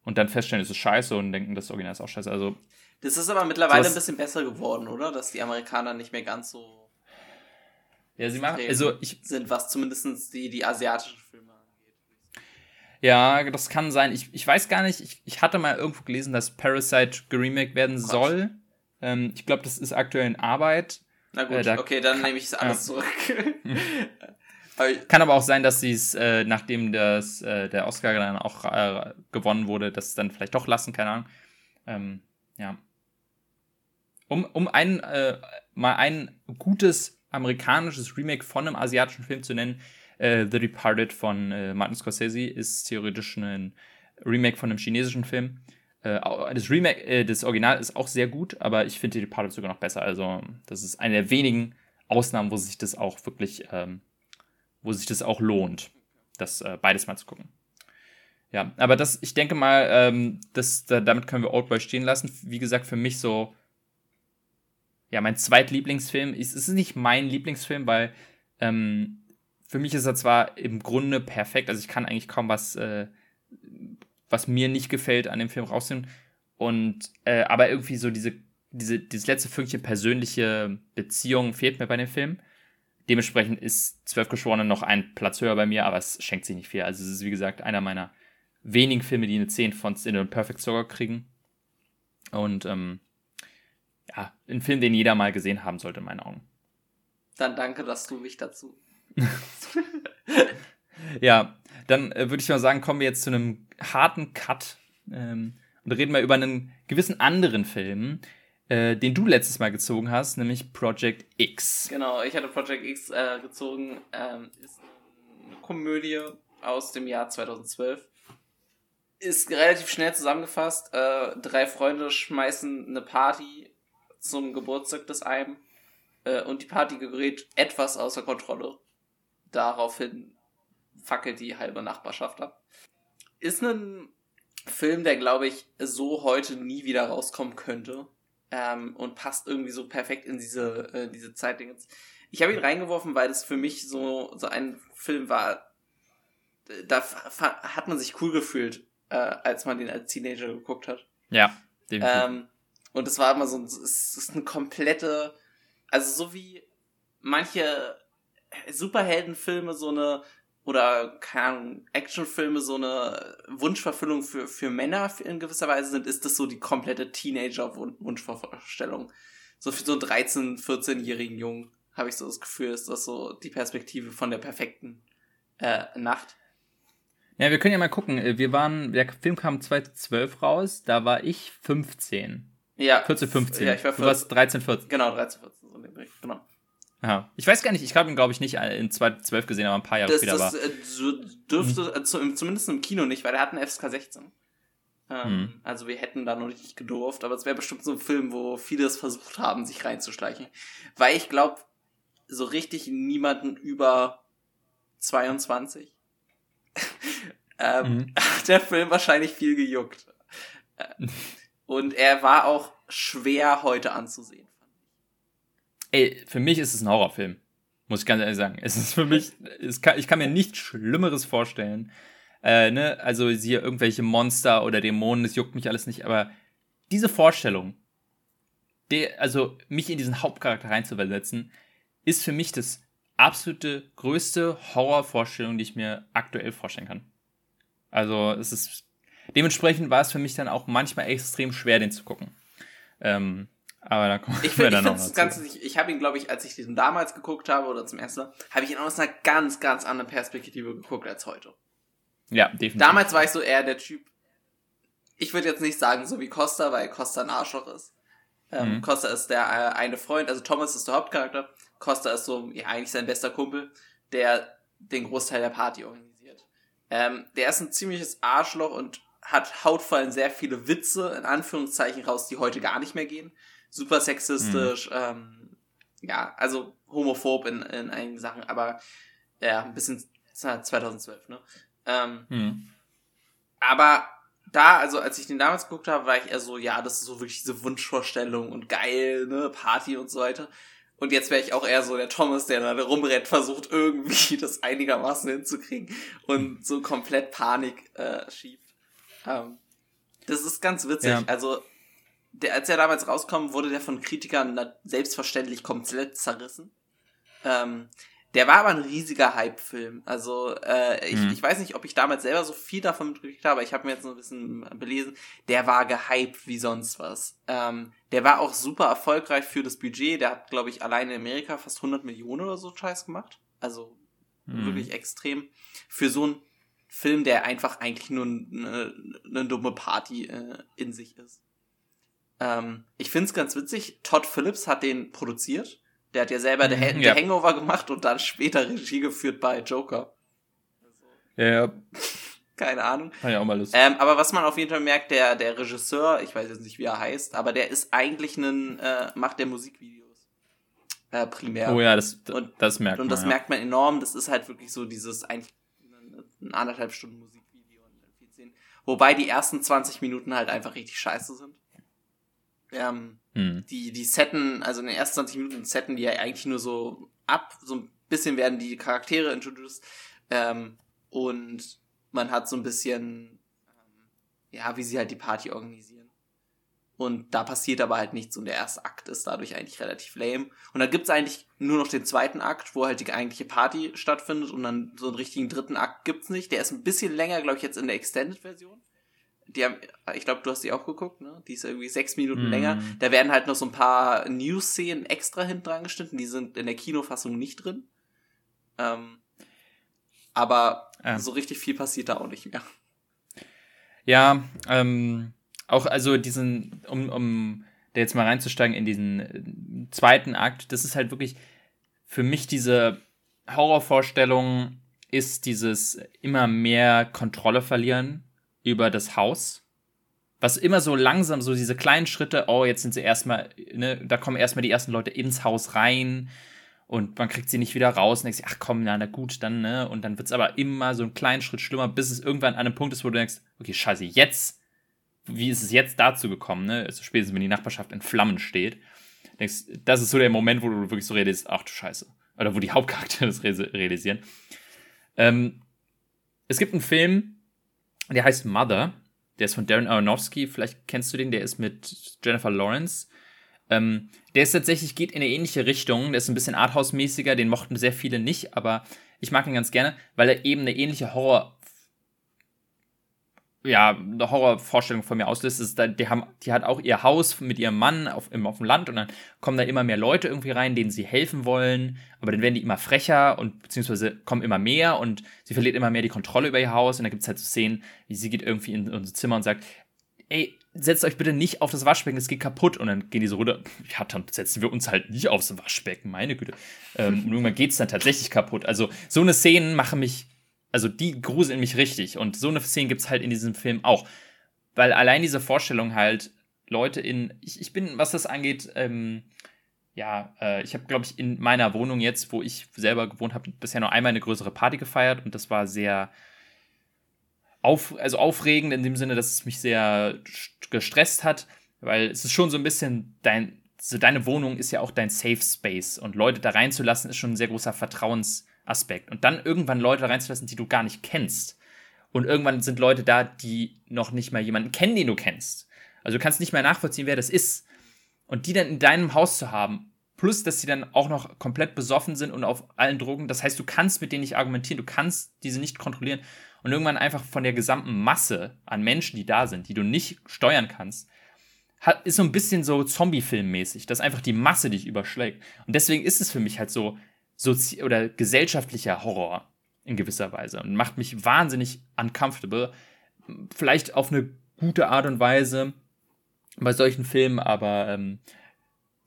und dann feststellen, es ist scheiße und denken, das Original ist auch scheiße. Also, das ist aber mittlerweile ein bisschen besser geworden, oder? Dass die Amerikaner nicht mehr ganz so. Ja, sie machen. Also ich, sind, was zumindest die, die asiatischen Filme ja, das kann sein. Ich, ich weiß gar nicht, ich, ich hatte mal irgendwo gelesen, dass Parasite geremaked werden Quatsch. soll. Ähm, ich glaube, das ist aktuell in Arbeit. Na gut, äh, okay, dann nehme ich es alles ja. zurück. kann aber auch sein, dass sie es, äh, nachdem das, äh, der Oscar dann auch äh, gewonnen wurde, das dann vielleicht doch lassen, keine Ahnung. Ähm, ja. Um, um ein, äh, mal ein gutes amerikanisches Remake von einem asiatischen Film zu nennen, äh, The Departed von äh, Martin Scorsese ist theoretisch ein Remake von einem chinesischen Film. Das Remake, das Original ist auch sehr gut, aber ich finde The Departed sogar noch besser. Also, das ist eine der wenigen Ausnahmen, wo sich das auch wirklich, ähm, wo sich das auch lohnt, das äh, beides mal zu gucken. Ja, aber das, ich denke mal, ähm, das, da, damit können wir Oldboy stehen lassen. Wie gesagt, für mich so, ja, mein zweitlieblingsfilm. Es ist nicht mein Lieblingsfilm, weil ähm, für mich ist er zwar im Grunde perfekt, also ich kann eigentlich kaum was, äh, was mir nicht gefällt an dem Film rausnehmen. Und, äh, aber irgendwie so diese, diese, dieses letzte Fünkchen persönliche Beziehung fehlt mir bei dem Film. Dementsprechend ist Zwölf Geschworene noch ein Platz höher bei mir, aber es schenkt sich nicht viel. Also es ist, wie gesagt, einer meiner wenigen Filme, die eine 10 von Cinema Perfect sogar kriegen. Und ähm, ja, ein Film, den jeder mal gesehen haben sollte, in meinen Augen. Dann danke, dass du mich dazu ja, dann äh, würde ich mal sagen, kommen wir jetzt zu einem harten Cut ähm, und reden mal über einen gewissen anderen Film, äh, den du letztes Mal gezogen hast, nämlich Project X. Genau, ich hatte Project X äh, gezogen. Ähm, ist eine Komödie aus dem Jahr 2012. Ist relativ schnell zusammengefasst. Äh, drei Freunde schmeißen eine Party zum Geburtstag des einen äh, und die Party gerät etwas außer Kontrolle daraufhin fackelt die halbe Nachbarschaft ab. Ist ein Film, der, glaube ich, so heute nie wieder rauskommen könnte. Ähm, und passt irgendwie so perfekt in diese, äh, diese Zeit. Ich habe ihn reingeworfen, weil das für mich so, so ein Film war, da hat man sich cool gefühlt, äh, als man den als Teenager geguckt hat. Ja, definitiv. Ähm, und es war immer so, es ist eine komplette, also so wie manche Superheldenfilme so eine oder keine Ahnung, Actionfilme so eine Wunschverfüllung für, für Männer in gewisser Weise sind, ist das so die komplette Teenager-Wunschvorstellung. So für so einen 13-, 14-jährigen Jungen habe ich so das Gefühl, ist das so die Perspektive von der perfekten äh, Nacht. Ja, wir können ja mal gucken. Äh, wir waren, der Film kam 2012 raus, da war ich 15. Ja. 14, 15. Ja, ich war 14. Du warst 13, 14. Genau, 13, 14, so in dem Dreh, genau. Ja. Ich weiß gar nicht, ich habe ihn, glaube ich, nicht in 2012 gesehen, aber ein paar Jahre das, später das, war. Äh, so dürfte, also, zumindest im Kino nicht, weil er hat einen FSK 16. Ähm, mhm. Also wir hätten da noch nicht gedurft, aber es wäre bestimmt so ein Film, wo viele es versucht haben, sich reinzuschleichen. Weil ich glaube, so richtig niemanden über 22 ähm, mhm. hat der Film wahrscheinlich viel gejuckt. Äh, und er war auch schwer heute anzusehen. Ey, für mich ist es ein Horrorfilm. Muss ich ganz ehrlich sagen. Es ist für mich, kann, ich kann mir nichts Schlimmeres vorstellen. Äh, ne? Also hier irgendwelche Monster oder Dämonen, das juckt mich alles nicht, aber diese Vorstellung, die, also mich in diesen Hauptcharakter reinzuversetzen, ist für mich das absolute größte Horrorvorstellung, die ich mir aktuell vorstellen kann. Also es ist dementsprechend war es für mich dann auch manchmal extrem schwer, den zu gucken. Ähm, aber da kommen ich wir dann noch das Ganze, Ich, ich habe ihn, glaube ich, als ich diesen damals geguckt habe oder zum ersten Mal, habe ich ihn aus einer ganz, ganz anderen Perspektive geguckt als heute. Ja, definitiv. Damals war ich so eher der Typ, ich würde jetzt nicht sagen so wie Costa, weil Costa ein Arschloch ist. Ähm, mhm. Costa ist der äh, eine Freund, also Thomas ist der Hauptcharakter. Costa ist so, ja, eigentlich sein bester Kumpel, der den Großteil der Party organisiert. Ähm, der ist ein ziemliches Arschloch und hat hautfallen sehr viele Witze, in Anführungszeichen, raus, die heute gar nicht mehr gehen super sexistisch, mhm. ähm, ja, also homophob in, in einigen Sachen, aber ja, ein bisschen 2012, ne? Ähm, mhm. Aber da, also als ich den damals geguckt habe, war ich eher so, ja, das ist so wirklich diese Wunschvorstellung und geil, ne, Party und so weiter. Und jetzt wäre ich auch eher so der Thomas, der da rumrennt, versucht irgendwie das einigermaßen hinzukriegen und so komplett Panik äh, schiebt. Ähm, das ist ganz witzig. Ja. Also der, als er damals rauskam, wurde der von Kritikern selbstverständlich komplett zerrissen. Ähm, der war aber ein riesiger Hype-Film. Also äh, ich, mhm. ich weiß nicht, ob ich damals selber so viel davon mitgekriegt habe, ich habe mir jetzt so ein bisschen belesen. Der war gehypt wie sonst was. Ähm, der war auch super erfolgreich für das Budget. Der hat, glaube ich, alleine in Amerika fast 100 Millionen oder so Scheiß gemacht. Also mhm. wirklich extrem. Für so einen Film, der einfach eigentlich nur eine, eine dumme Party äh, in sich ist. Ähm, ich finde es ganz witzig, Todd Phillips hat den produziert. Der hat ja selber The, mhm, ja. The Hangover gemacht und dann später Regie geführt bei Joker. Ja, ja. Keine Ahnung. Kann ja auch mal Lust. Ähm, aber was man auf jeden Fall merkt, der, der Regisseur, ich weiß jetzt nicht, wie er heißt, aber der ist eigentlich ein, äh, macht der Musikvideos. Äh, primär. Oh ja, das, und, das merkt man. Und das ja. merkt man enorm. Das ist halt wirklich so dieses, eigentlich ein anderthalb Stunden Musikvideo. Wobei die ersten 20 Minuten halt einfach richtig scheiße sind. Ähm, hm. Die, die Setten, also in den ersten 20 Minuten setten die ja eigentlich nur so ab, so ein bisschen werden die Charaktere introduced ähm, und man hat so ein bisschen, ähm, ja, wie sie halt die Party organisieren. Und da passiert aber halt nichts und der erste Akt ist dadurch eigentlich relativ lame. Und dann gibt's eigentlich nur noch den zweiten Akt, wo halt die eigentliche Party stattfindet und dann so einen richtigen dritten Akt gibt's nicht. Der ist ein bisschen länger, glaube ich, jetzt in der Extended-Version die haben, ich glaube, du hast die auch geguckt, ne? Die ist irgendwie sechs Minuten mm. länger. Da werden halt noch so ein paar News-Szenen extra hinten dran geschnitten, die sind in der Kinofassung nicht drin. Ähm, aber ja. so richtig viel passiert da auch nicht mehr. Ja, ähm, auch also diesen, um, um da jetzt mal reinzusteigen in diesen äh, zweiten Akt, das ist halt wirklich für mich diese Horrorvorstellung ist dieses immer mehr Kontrolle verlieren über das Haus. Was immer so langsam, so diese kleinen Schritte, oh, jetzt sind sie erstmal, ne, da kommen erstmal die ersten Leute ins Haus rein und man kriegt sie nicht wieder raus und denkt sich, ach komm, na, na gut, dann, ne, und dann wird es aber immer so einen kleinen Schritt schlimmer, bis es irgendwann an einem Punkt ist, wo du denkst, okay, scheiße, jetzt, wie ist es jetzt dazu gekommen, ne, also spätestens, wenn die Nachbarschaft in Flammen steht, denkst, das ist so der Moment, wo du wirklich so redest, ach du Scheiße, oder wo die Hauptcharaktere das realisieren. Ähm, es gibt einen Film, der heißt Mother. Der ist von Darren Aronofsky. Vielleicht kennst du den. Der ist mit Jennifer Lawrence. Ähm, der ist tatsächlich, geht in eine ähnliche Richtung. Der ist ein bisschen Arthouse-mäßiger, den mochten sehr viele nicht, aber ich mag ihn ganz gerne, weil er eben eine ähnliche Horror- ja, eine Horrorvorstellung von mir auslöst, ist, da, die, haben, die hat auch ihr Haus mit ihrem Mann auf, im, auf dem Land und dann kommen da immer mehr Leute irgendwie rein, denen sie helfen wollen, aber dann werden die immer frecher und beziehungsweise kommen immer mehr und sie verliert immer mehr die Kontrolle über ihr Haus und dann gibt es halt so Szenen, wie sie geht irgendwie in unser Zimmer und sagt, ey, setzt euch bitte nicht auf das Waschbecken, es geht kaputt. Und dann gehen die so runter, ja, dann setzen wir uns halt nicht aufs Waschbecken, meine Güte. Ähm, und irgendwann geht es dann tatsächlich kaputt. Also so eine Szenen machen mich also die gruseln mich richtig. Und so eine Szene gibt es halt in diesem Film auch. Weil allein diese Vorstellung halt Leute in. Ich, ich bin, was das angeht, ähm, ja, äh, ich habe, glaube ich, in meiner Wohnung jetzt, wo ich selber gewohnt habe, bisher noch einmal eine größere Party gefeiert und das war sehr auf, also aufregend in dem Sinne, dass es mich sehr gestresst hat, weil es ist schon so ein bisschen dein, so deine Wohnung ist ja auch dein Safe Space und Leute da reinzulassen ist schon ein sehr großer Vertrauens Aspekt. Und dann irgendwann Leute reinzulassen, die du gar nicht kennst. Und irgendwann sind Leute da, die noch nicht mal jemanden kennen, den du kennst. Also du kannst nicht mehr nachvollziehen, wer das ist. Und die dann in deinem Haus zu haben, plus dass sie dann auch noch komplett besoffen sind und auf allen Drogen. Das heißt, du kannst mit denen nicht argumentieren, du kannst diese nicht kontrollieren. Und irgendwann einfach von der gesamten Masse an Menschen, die da sind, die du nicht steuern kannst, ist so ein bisschen so Zombie-Film-mäßig, dass einfach die Masse dich überschlägt. Und deswegen ist es für mich halt so, sozi oder gesellschaftlicher Horror in gewisser Weise und macht mich wahnsinnig uncomfortable. Vielleicht auf eine gute Art und Weise bei solchen Filmen, aber ähm,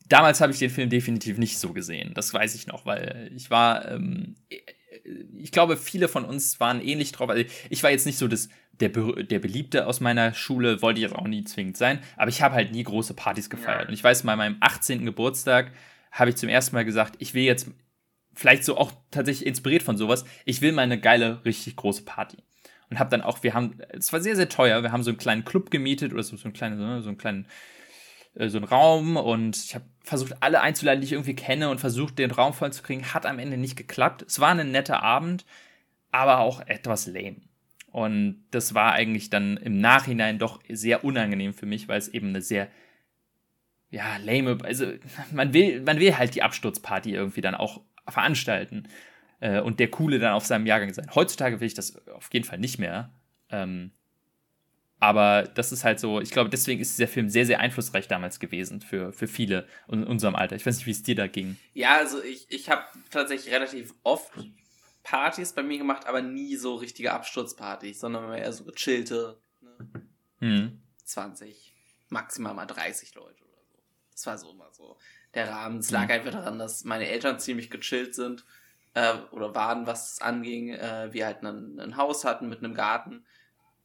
damals habe ich den Film definitiv nicht so gesehen. Das weiß ich noch, weil ich war, ähm, ich glaube, viele von uns waren ähnlich drauf. Also ich war jetzt nicht so das, der, der Beliebte aus meiner Schule, wollte ich jetzt auch nie zwingend sein, aber ich habe halt nie große Partys gefeiert. Und ich weiß, bei meinem 18. Geburtstag habe ich zum ersten Mal gesagt, ich will jetzt vielleicht so auch tatsächlich inspiriert von sowas. Ich will mal eine geile, richtig große Party. Und habe dann auch, wir haben, es war sehr, sehr teuer, wir haben so einen kleinen Club gemietet oder so, so einen kleinen, so einen kleinen, äh, so einen Raum und ich habe versucht, alle einzuladen, die ich irgendwie kenne und versucht, den Raum voll zu kriegen. Hat am Ende nicht geklappt. Es war ein netter Abend, aber auch etwas lame. Und das war eigentlich dann im Nachhinein doch sehr unangenehm für mich, weil es eben eine sehr, ja, lame, also man will, man will halt die Absturzparty irgendwie dann auch veranstalten äh, und der Coole dann auf seinem Jahrgang sein. Heutzutage will ich das auf jeden Fall nicht mehr. Ähm, aber das ist halt so, ich glaube, deswegen ist dieser Film sehr, sehr einflussreich damals gewesen für, für viele in unserem Alter. Ich weiß nicht, wie es dir da ging. Ja, also ich, ich habe tatsächlich relativ oft Partys bei mir gemacht, aber nie so richtige Absturzpartys, sondern eher so gechillte ne? hm. 20, maximal mal 30 Leute oder so. Das war so immer so der Rahmen. Es lag mhm. einfach daran, dass meine Eltern ziemlich gechillt sind äh, oder waren, was es anging. Äh, wir halt ein, ein Haus hatten mit einem Garten.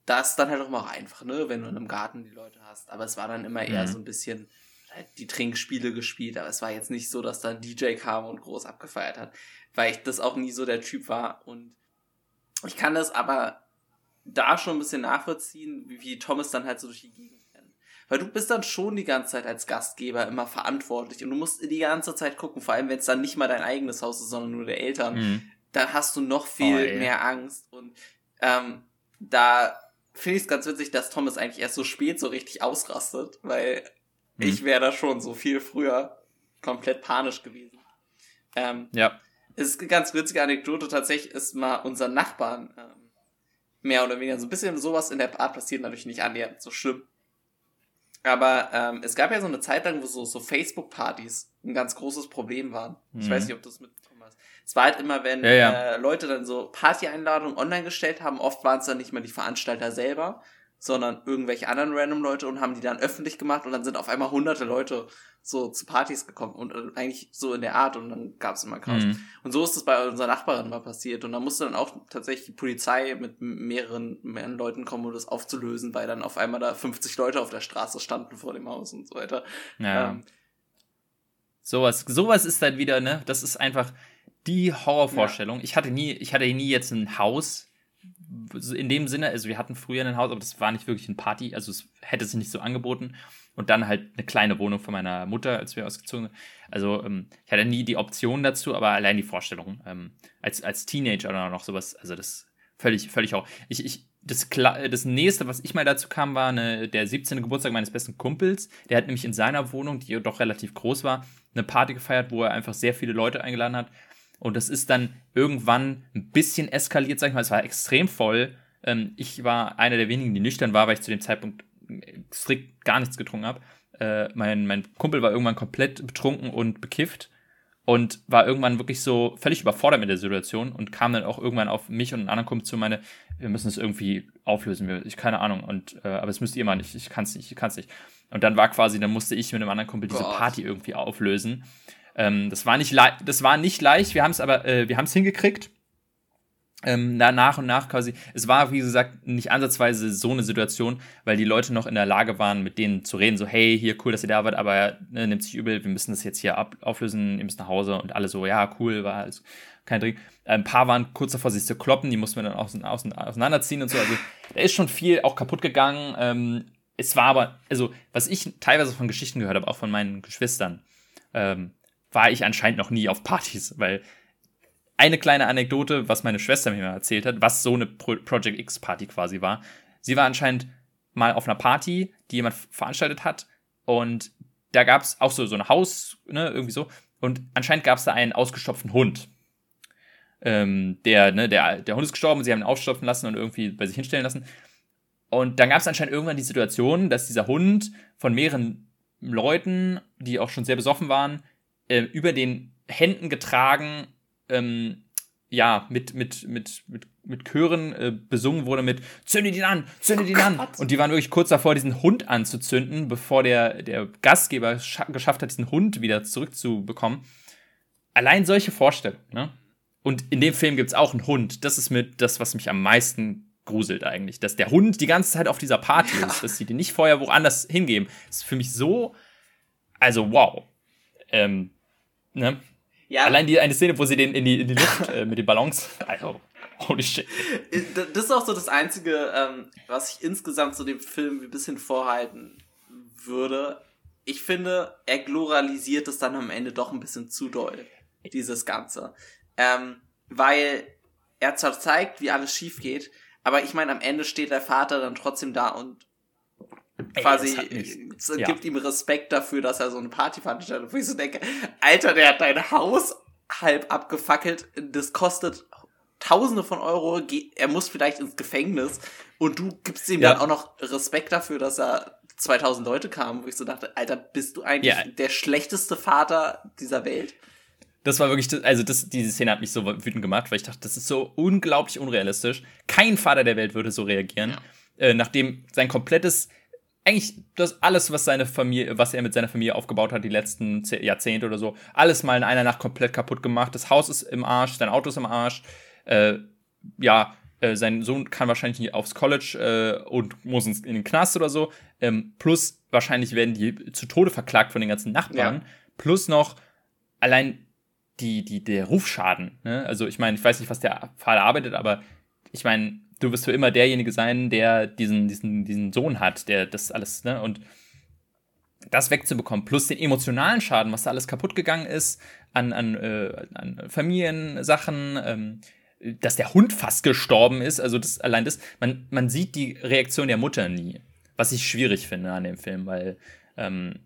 Das ist dann halt auch mal einfach, ne, wenn du in einem Garten die Leute hast. Aber es war dann immer eher mhm. so ein bisschen halt die Trinkspiele gespielt, aber es war jetzt nicht so, dass da ein DJ kam und groß abgefeiert hat, weil ich das auch nie so der Typ war. Und ich kann das aber da schon ein bisschen nachvollziehen, wie, wie Thomas dann halt so durch die Gegend weil du bist dann schon die ganze Zeit als Gastgeber immer verantwortlich und du musst die ganze Zeit gucken, vor allem wenn es dann nicht mal dein eigenes Haus ist, sondern nur der Eltern, mhm. dann hast du noch viel oh, mehr Angst und ähm, da finde ich es ganz witzig, dass Thomas eigentlich erst so spät so richtig ausrastet, weil mhm. ich wäre da schon so viel früher komplett panisch gewesen. Ähm, ja. Es ist eine ganz witzige Anekdote. Tatsächlich ist mal unser Nachbarn ähm, mehr oder weniger so ein bisschen sowas in der Art passiert, natürlich nicht annähernd so schlimm. Aber ähm, es gab ja so eine Zeit lang, wo so, so Facebook-Partys ein ganz großes Problem waren. Mhm. Ich weiß mhm. nicht, ob du es mitbekommen hast. Es war halt immer, wenn ja, ja. Äh, Leute dann so Party-Einladungen online gestellt haben, oft waren es dann nicht mal die Veranstalter selber, sondern irgendwelche anderen random Leute und haben die dann öffentlich gemacht und dann sind auf einmal hunderte Leute so zu Partys gekommen und äh, eigentlich so in der Art und dann gab es immer Chaos. Mhm. Und so ist es bei unserer Nachbarin mal passiert und da musste dann auch tatsächlich die Polizei mit mehreren, mehreren Leuten kommen, um das aufzulösen, weil dann auf einmal da 50 Leute auf der Straße standen vor dem Haus und so weiter. Ja. Ähm, sowas, sowas ist dann wieder, ne, das ist einfach die Horrorvorstellung. Ja. Ich hatte nie, ich hatte nie jetzt ein Haus in dem Sinne, also wir hatten früher ein Haus, aber das war nicht wirklich ein Party, also es hätte sich nicht so angeboten. Und dann halt eine kleine Wohnung von meiner Mutter, als wir ausgezogen sind. Also ähm, ich hatte nie die Option dazu, aber allein die Vorstellung, ähm, als, als Teenager oder noch sowas, also das Völlig, völlig auch. Ich, ich, das, das nächste, was ich mal dazu kam, war eine, der 17. Geburtstag meines besten Kumpels. Der hat nämlich in seiner Wohnung, die doch relativ groß war, eine Party gefeiert, wo er einfach sehr viele Leute eingeladen hat. Und das ist dann irgendwann ein bisschen eskaliert, sag ich mal. Es war extrem voll. Ähm, ich war einer der wenigen, die nüchtern war, weil ich zu dem Zeitpunkt strikt gar nichts getrunken habe. Äh, mein, mein Kumpel war irgendwann komplett betrunken und bekifft und war irgendwann wirklich so völlig überfordert mit der Situation und kam dann auch irgendwann auf mich und einen anderen Kumpel zu meine, wir müssen es irgendwie auflösen, ich keine Ahnung und äh, aber es müsst ihr mal nicht, ich kann es nicht, ich kann es nicht. Und dann war quasi, dann musste ich mit einem anderen Kumpel diese Party irgendwie auflösen. Ähm, das war nicht das war nicht leicht, wir haben es aber äh, wir haben es hingekriegt ähm, nach und nach quasi, es war wie gesagt nicht ansatzweise so eine Situation, weil die Leute noch in der Lage waren, mit denen zu reden, so hey, hier cool, dass ihr da wart, aber ne, nimmt sich übel, wir müssen das jetzt hier ab auflösen, ihr müsst nach Hause und alle so, ja, cool, war alles kein Ding. Ein paar waren kurz davor, sich zu kloppen, die mussten wir dann ausein, ausein, auseinanderziehen und so, also da ist schon viel auch kaputt gegangen. Ähm, es war aber, also was ich teilweise von Geschichten gehört habe, auch von meinen Geschwistern, ähm, war ich anscheinend noch nie auf Partys, weil eine kleine Anekdote, was meine Schwester mir mal erzählt hat, was so eine Pro Project X Party quasi war. Sie war anscheinend mal auf einer Party, die jemand veranstaltet hat und da gab es auch so, so ein Haus, ne, irgendwie so. Und anscheinend gab es da einen ausgestopften Hund. Ähm, der, ne, der, der Hund ist gestorben, sie haben ihn aufstopfen lassen und irgendwie bei sich hinstellen lassen. Und dann gab es anscheinend irgendwann die Situation, dass dieser Hund von mehreren Leuten, die auch schon sehr besoffen waren, äh, über den Händen getragen ähm, ja, mit, mit, mit, mit, mit Chören äh, besungen wurde mit Zünde ihn an, zünde ihn oh an. Und die waren wirklich kurz davor, diesen Hund anzuzünden, bevor der, der Gastgeber geschafft hat, diesen Hund wieder zurückzubekommen. Allein solche Vorstellungen, ne? Und in dem Film gibt es auch einen Hund. Das ist mit das, was mich am meisten gruselt eigentlich. Dass der Hund die ganze Zeit auf dieser Party ja. ist, dass sie den nicht vorher woanders hingeben. Das ist für mich so. Also, wow. Ähm, ne? Ja. Allein die eine Szene, wo sie den in die, in die Luft äh, mit den Ballons. Also, holy shit. Das ist auch so das Einzige, ähm, was ich insgesamt so dem Film ein bisschen vorhalten würde. Ich finde, er gloralisiert es dann am Ende doch ein bisschen zu doll, dieses Ganze. Ähm, weil er zwar zeigt, wie alles schief geht, aber ich meine, am Ende steht der Vater dann trotzdem da und quasi Ey, ja. gibt ihm Respekt dafür, dass er so eine Party veranstaltet. Wo ich so denke, Alter, der hat dein Haus halb abgefackelt. Das kostet Tausende von Euro. Er muss vielleicht ins Gefängnis. Und du gibst ihm ja. dann auch noch Respekt dafür, dass er 2000 Leute kamen, wo ich so dachte, Alter, bist du eigentlich ja. der schlechteste Vater dieser Welt? Das war wirklich, also das, diese Szene hat mich so wütend gemacht, weil ich dachte, das ist so unglaublich unrealistisch. Kein Vater der Welt würde so reagieren, ja. äh, nachdem sein komplettes eigentlich das alles, was seine Familie, was er mit seiner Familie aufgebaut hat, die letzten Jahrzehnte oder so, alles mal in einer Nacht komplett kaputt gemacht. Das Haus ist im Arsch, sein Auto ist im Arsch. Äh, ja, äh, sein Sohn kann wahrscheinlich nicht aufs College äh, und muss ins, in den Knast oder so. Ähm, plus wahrscheinlich werden die zu Tode verklagt von den ganzen Nachbarn. Ja. Plus noch allein die, die, der Rufschaden. Ne? Also ich meine, ich weiß nicht, was der Vater arbeitet, aber ich meine, du wirst für immer derjenige sein, der diesen, diesen, diesen Sohn hat, der das alles, ne? Und das wegzubekommen, plus den emotionalen Schaden, was da alles kaputt gegangen ist, an, an, äh, an Familiensachen, ähm, dass der Hund fast gestorben ist, also das allein das, man, man sieht die Reaktion der Mutter nie, was ich schwierig finde an dem Film, weil ähm,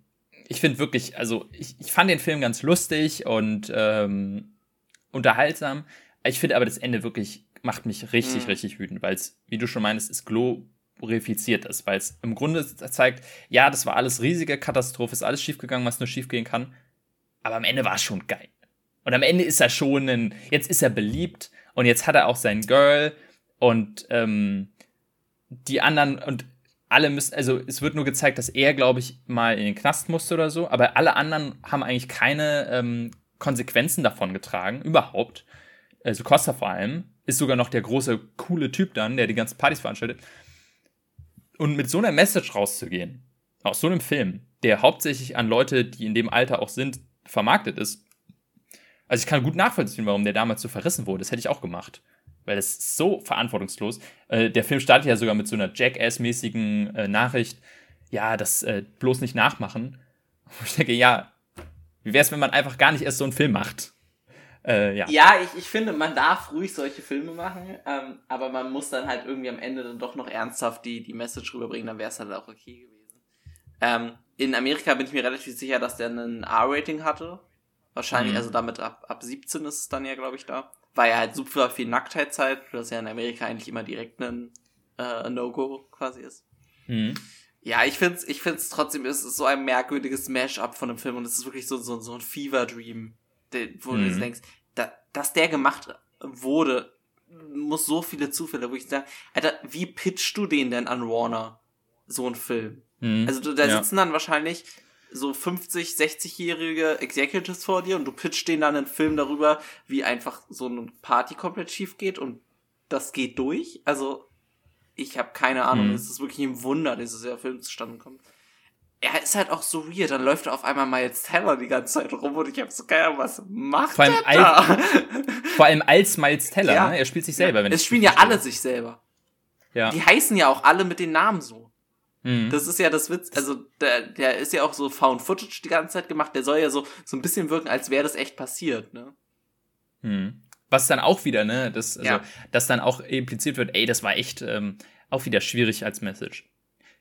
ich finde wirklich, also ich, ich fand den Film ganz lustig und ähm, unterhaltsam. Ich finde aber das Ende wirklich macht mich richtig, mhm. richtig wütend, weil es, wie du schon meinst, es glorifiziert ist, weil es im Grunde zeigt, ja, das war alles riesige Katastrophe, ist alles schiefgegangen, was nur schiefgehen kann, aber am Ende war es schon geil. Und am Ende ist er schon ein, jetzt ist er beliebt und jetzt hat er auch sein Girl und ähm, die anderen und alle müssen, also es wird nur gezeigt, dass er, glaube ich, mal in den Knast musste oder so, aber alle anderen haben eigentlich keine ähm, Konsequenzen davon getragen, überhaupt. Also Costa vor allem ist sogar noch der große, coole Typ dann, der die ganzen Partys veranstaltet. Und mit so einer Message rauszugehen, aus so einem Film, der hauptsächlich an Leute, die in dem Alter auch sind, vermarktet ist. Also ich kann gut nachvollziehen, warum der damals so verrissen wurde. Das hätte ich auch gemacht. Weil es ist so verantwortungslos. Äh, der Film startet ja sogar mit so einer Jackass-mäßigen äh, Nachricht. Ja, das äh, bloß nicht nachmachen. ich denke, ja, wie wäre es, wenn man einfach gar nicht erst so einen Film macht? Äh, ja, ja ich, ich finde, man darf ruhig solche Filme machen, ähm, aber man muss dann halt irgendwie am Ende dann doch noch ernsthaft die, die Message rüberbringen, dann wäre es halt auch okay gewesen. Ähm, in Amerika bin ich mir relativ sicher, dass der einen R-Rating hatte. Wahrscheinlich, mhm. also damit ab, ab 17 ist es dann ja, glaube ich, da. Weil ja halt super viel Nacktheitszeit, das ja in Amerika eigentlich immer direkt ein äh, No-Go quasi ist. Mhm. Ja, ich find's, ich find's trotzdem, es ist so ein merkwürdiges Mash-up von dem Film und es ist wirklich so, so, so ein Fever-Dream, wo mhm. du jetzt denkst, da, dass der gemacht wurde, muss so viele Zufälle, wo ich sage, Alter, wie pitchst du den denn an Warner? So ein Film. Mhm. Also da ja. sitzen dann wahrscheinlich so 50, 60-jährige Executives vor dir und du pitchst denen dann einen Film darüber, wie einfach so eine Party komplett schief geht und das geht durch. Also ich habe keine Ahnung. Mhm. Es ist wirklich ein Wunder, dass dieser Film zustande kommt. Er ist halt auch so weird. Dann läuft auf einmal Miles Teller die ganze Zeit rum und ich habe so keine Ahnung, was macht vor allem er da? Als, vor allem als Miles Teller. Ja. Ne? Er spielt sich selber. Wenn es spielen ja alle sich selber. Ja. Die heißen ja auch alle mit den Namen so. Mhm. Das ist ja das Witz. Also der, der ist ja auch so Found Footage die ganze Zeit gemacht. Der soll ja so so ein bisschen wirken, als wäre das echt passiert. Ne? Mhm. Was dann auch wieder, ne, das, also, ja. dass dann auch impliziert wird, ey, das war echt ähm, auch wieder schwierig als Message.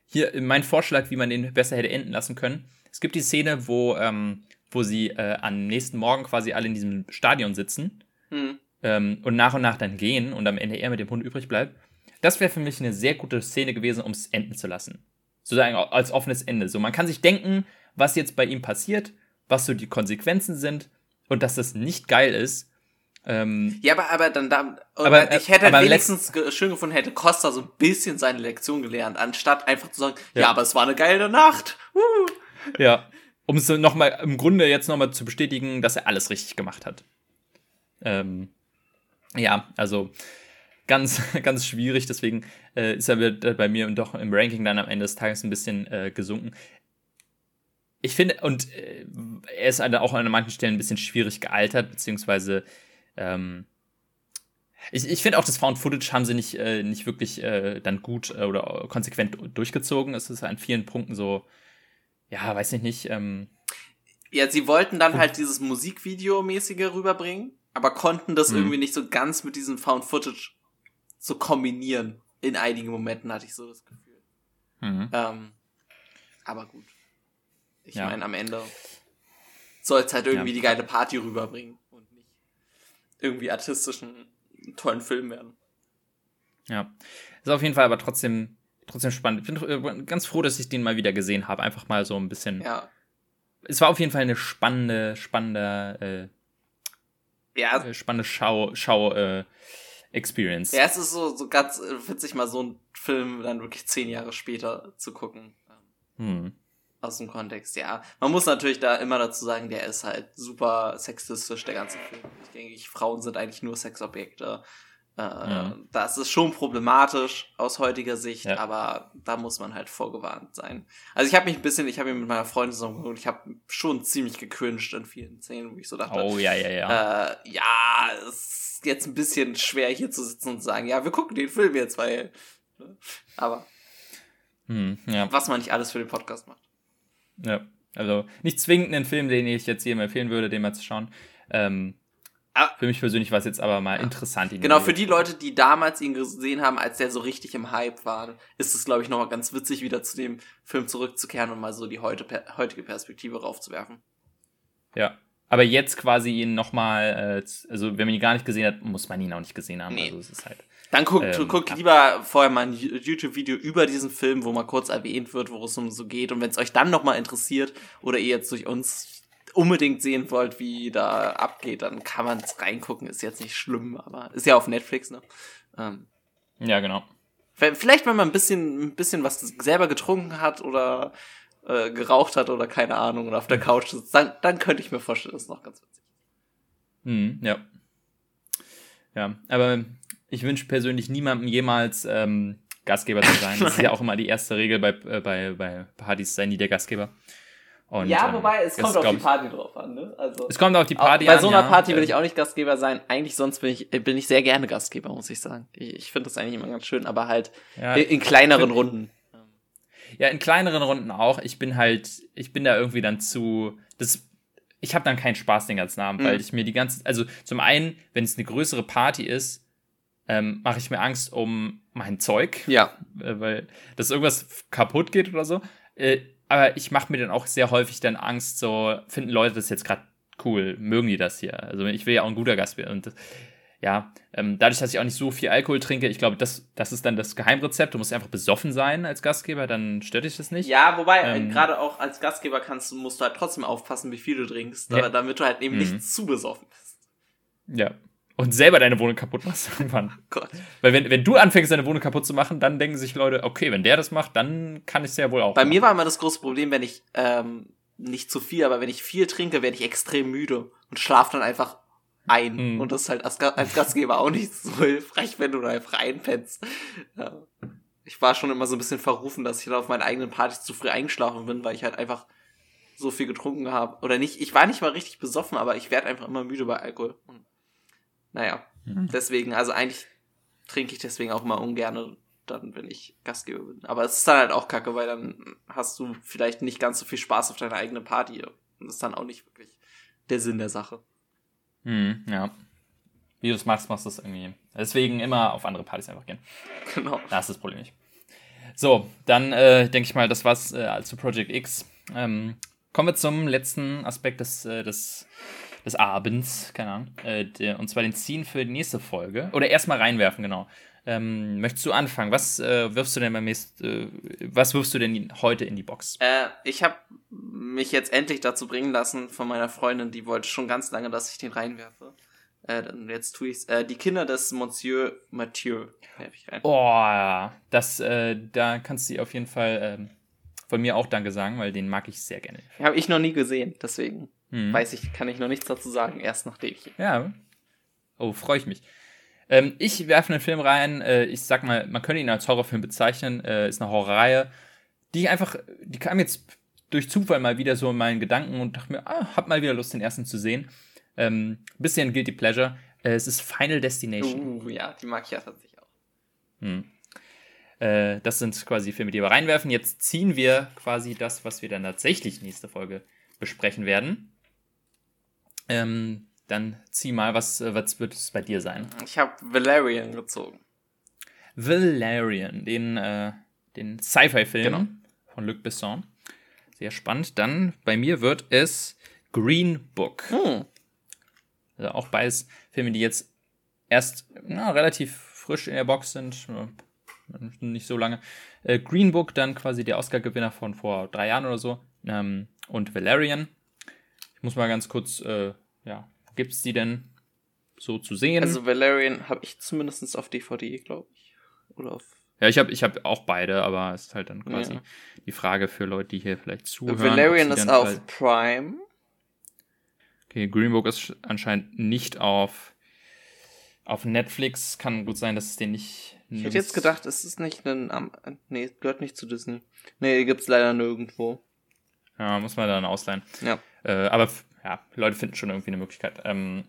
Hier mein Vorschlag, wie man den besser hätte enden lassen können. Es gibt die Szene, wo, ähm, wo sie äh, am nächsten Morgen quasi alle in diesem Stadion sitzen mhm. ähm, und nach und nach dann gehen und am Ende er mit dem Hund übrig bleibt. Das wäre für mich eine sehr gute Szene gewesen, um es enden zu lassen. Sozusagen als offenes Ende. So, man kann sich denken, was jetzt bei ihm passiert, was so die Konsequenzen sind und dass das nicht geil ist. Ähm, ja, aber, aber dann da, aber, ich hätte aber wenigstens schön gefunden, hätte Costa so ein bisschen seine Lektion gelernt, anstatt einfach zu sagen, ja, ja aber es war eine geile Nacht. Uh. Ja, um es nochmal im Grunde jetzt nochmal zu bestätigen, dass er alles richtig gemacht hat. Ähm, ja, also ganz, ganz schwierig, deswegen äh, ist er bei mir doch im Ranking dann am Ende des Tages ein bisschen äh, gesunken ich finde, und äh, er ist auch an manchen Stellen ein bisschen schwierig gealtert, beziehungsweise ähm, ich, ich finde auch, das Found Footage haben sie nicht, äh, nicht wirklich äh, dann gut äh, oder konsequent durchgezogen. Es ist an vielen Punkten so, ja, weiß ich nicht. Ähm, ja, sie wollten dann halt dieses Musikvideo-mäßige rüberbringen, aber konnten das mhm. irgendwie nicht so ganz mit diesem Found Footage so kombinieren. In einigen Momenten hatte ich so das Gefühl. Mhm. Ähm, aber gut. Ich ja. meine, am Ende soll es halt irgendwie ja. die geile Party rüberbringen irgendwie artistischen, tollen Film werden. Ja. Ist auf jeden Fall aber trotzdem, trotzdem spannend. Ich bin äh, ganz froh, dass ich den mal wieder gesehen habe. Einfach mal so ein bisschen. Ja. Es war auf jeden Fall eine spannende, spannende, äh, ja. Äh, spannende Schau, Schau, äh, Experience. Ja, es ist so, so ganz witzig, mal so einen Film dann wirklich zehn Jahre später zu gucken. Hm aus dem Kontext, ja. Man muss natürlich da immer dazu sagen, der ist halt super sexistisch, der ganze Film. Ich denke, ich, Frauen sind eigentlich nur Sexobjekte. Äh, ja. Das ist schon problematisch aus heutiger Sicht, ja. aber da muss man halt vorgewarnt sein. Also ich habe mich ein bisschen, ich habe mich mit meiner Freundin zusammen und ich habe schon ziemlich gecringed in vielen Szenen, wo ich so dachte, oh ja, ja, ja. Äh, ja, es ist jetzt ein bisschen schwer hier zu sitzen und zu sagen, ja, wir gucken den Film jetzt, weil, ne? aber hm, ja. was man nicht alles für den Podcast macht. Ja, also nicht zwingend einen Film, den ich jetzt jedem empfehlen würde, den mal zu schauen. Ähm, ah, für mich persönlich war es jetzt aber mal interessant. Ihn genau, für die Leute, die damals ihn gesehen haben, als der so richtig im Hype war, ist es, glaube ich, nochmal ganz witzig, wieder zu dem Film zurückzukehren und mal so die heute, heutige Perspektive raufzuwerfen. Ja, aber jetzt quasi ihn nochmal, äh, also wenn man ihn gar nicht gesehen hat, muss man ihn auch nicht gesehen haben. Nee. Also es ist halt. Dann guck, ähm, guck lieber vorher mal ein YouTube-Video über diesen Film, wo mal kurz erwähnt wird, worum es um so geht. Und wenn es euch dann nochmal interessiert oder ihr jetzt durch uns unbedingt sehen wollt, wie da abgeht, dann kann man es reingucken. Ist jetzt nicht schlimm, aber ist ja auf Netflix, ne? Ähm, ja, genau. Vielleicht, wenn man ein bisschen, ein bisschen was selber getrunken hat oder äh, geraucht hat oder keine Ahnung und auf der Couch sitzt, dann, dann könnte ich mir vorstellen, das ist noch ganz witzig. Hm, ja. Ja, aber ich wünsche persönlich niemandem jemals ähm, Gastgeber zu sein. Das ist ja auch immer die erste Regel bei, äh, bei, bei Partys, sei nie der Gastgeber. Und, ja, ähm, wobei, es kommt auf die Party drauf an, ne? Also, es kommt auf die Party an. Bei so einer Party ja. will ich auch nicht Gastgeber sein. Eigentlich sonst bin ich, bin ich sehr gerne Gastgeber, muss ich sagen. Ich, ich finde das eigentlich immer ganz schön, aber halt ja, in, in, kleineren Runden. Ja, in kleineren Runden auch. Ich bin halt, ich bin da irgendwie dann zu, das ich habe dann keinen Spaß den ganzen Abend, mhm. weil ich mir die ganze, also zum einen, wenn es eine größere Party ist, ähm, mache ich mir Angst um mein Zeug. Ja. Äh, weil das irgendwas kaputt geht oder so. Äh, aber ich mache mir dann auch sehr häufig dann Angst, so, finden Leute das jetzt gerade cool, mögen die das hier? Also ich will ja auch ein guter Gast werden. Und das, ja, ähm, dadurch, dass ich auch nicht so viel Alkohol trinke, ich glaube, das, das ist dann das Geheimrezept. Du musst einfach besoffen sein als Gastgeber, dann stört dich das nicht. Ja, wobei, äh, ähm, gerade auch als Gastgeber kannst, musst du halt trotzdem aufpassen, wie viel du trinkst, ja. damit du halt eben mhm. nicht zu besoffen bist. Ja. Und selber deine Wohnung kaputt machst irgendwann. Oh Gott. Weil wenn, wenn du anfängst, deine Wohnung kaputt zu machen, dann denken sich Leute, okay, wenn der das macht, dann kann ich es ja wohl auch. Bei machen. mir war immer das große Problem, wenn ich ähm, nicht zu viel, aber wenn ich viel trinke, werde ich extrem müde und schlafe dann einfach ein. Mhm. Und das ist halt als, als Gastgeber auch nicht so hilfreich, wenn du da einfach einpennst. Ja. Ich war schon immer so ein bisschen verrufen, dass ich dann auf meinen eigenen Partys zu früh eingeschlafen bin, weil ich halt einfach so viel getrunken habe. Oder nicht, ich war nicht mal richtig besoffen, aber ich werde einfach immer müde bei Alkohol. Und, naja, mhm. deswegen, also eigentlich trinke ich deswegen auch immer ungern dann, wenn ich Gastgeber bin. Aber es ist dann halt auch kacke, weil dann hast du vielleicht nicht ganz so viel Spaß auf deiner eigenen Party. Und das ist dann auch nicht wirklich der Sinn der Sache. Hm, ja. Wie du es machst, machst du es irgendwie. Deswegen immer auf andere Partys einfach gehen. Genau. Das ist das Problem nicht. So, dann äh, denke ich mal, das war's äh, zu Project X. Ähm, kommen wir zum letzten Aspekt des, äh, des, des Abends, keine Ahnung. Äh, der, und zwar den Ziehen für die nächste Folge. Oder erstmal reinwerfen, genau. Ähm, möchtest du anfangen? Was äh, wirfst du denn beim nächsten, äh, was wirfst du denn heute in die Box? Äh, ich habe mich jetzt endlich dazu bringen lassen von meiner Freundin, die wollte schon ganz lange, dass ich den reinwerfe. Äh, dann jetzt tue ich's. Äh, die Kinder des Monsieur Mathieu werfe ich rein. Oh, ja. Das, äh, da kannst du auf jeden Fall ähm, von mir auch Danke sagen, weil den mag ich sehr gerne. Habe ich noch nie gesehen, deswegen hm. weiß ich, kann ich noch nichts dazu sagen, erst nachdem ich. Ja. Oh, freue ich mich. Ähm, ich werfe einen Film rein, äh, ich sag mal, man könnte ihn als Horrorfilm bezeichnen, äh, ist eine Horrorreihe, die ich einfach, die kam jetzt durch Zufall mal wieder so in meinen Gedanken und dachte mir, ah, hab mal wieder Lust, den ersten zu sehen. Ähm, bisschen Guilty Pleasure. Äh, es ist Final Destination. Uh, ja, die mag ich ja tatsächlich auch. Hm. Äh, das sind quasi Filme, die wir reinwerfen. Jetzt ziehen wir quasi das, was wir dann tatsächlich nächste Folge besprechen werden. Ähm, dann zieh mal, was, äh, was wird es bei dir sein? Ich habe Valerian gezogen. Valerian, den, äh, den Sci-Fi-Film genau. von Luc Besson. Sehr spannend. Dann bei mir wird es Green Book. Hm. Also auch beides Filme, die jetzt erst na, relativ frisch in der Box sind. Nicht so lange. Äh, Green Book, dann quasi der Oscar-Gewinner von vor drei Jahren oder so. Ähm, und Valerian. Muss mal ganz kurz äh, ja, gibt es die denn so zu sehen? Also Valerian habe ich zumindest auf DVD, glaube ich. Oder auf. Ja, ich habe ich hab auch beide, aber es ist halt dann quasi ja. die Frage für Leute, die hier vielleicht zuhören. Valerian ist auf halt Prime. Okay, Green Book ist anscheinend nicht auf, auf Netflix. Kann gut sein, dass es den nicht. Ich hätte jetzt gedacht, es ist nicht ein. Um, nee, gehört nicht zu Disney. Nee, gibt's leider nirgendwo. Ja, muss man dann ausleihen. Ja. Äh, aber ja, Leute finden schon irgendwie eine Möglichkeit. Ähm,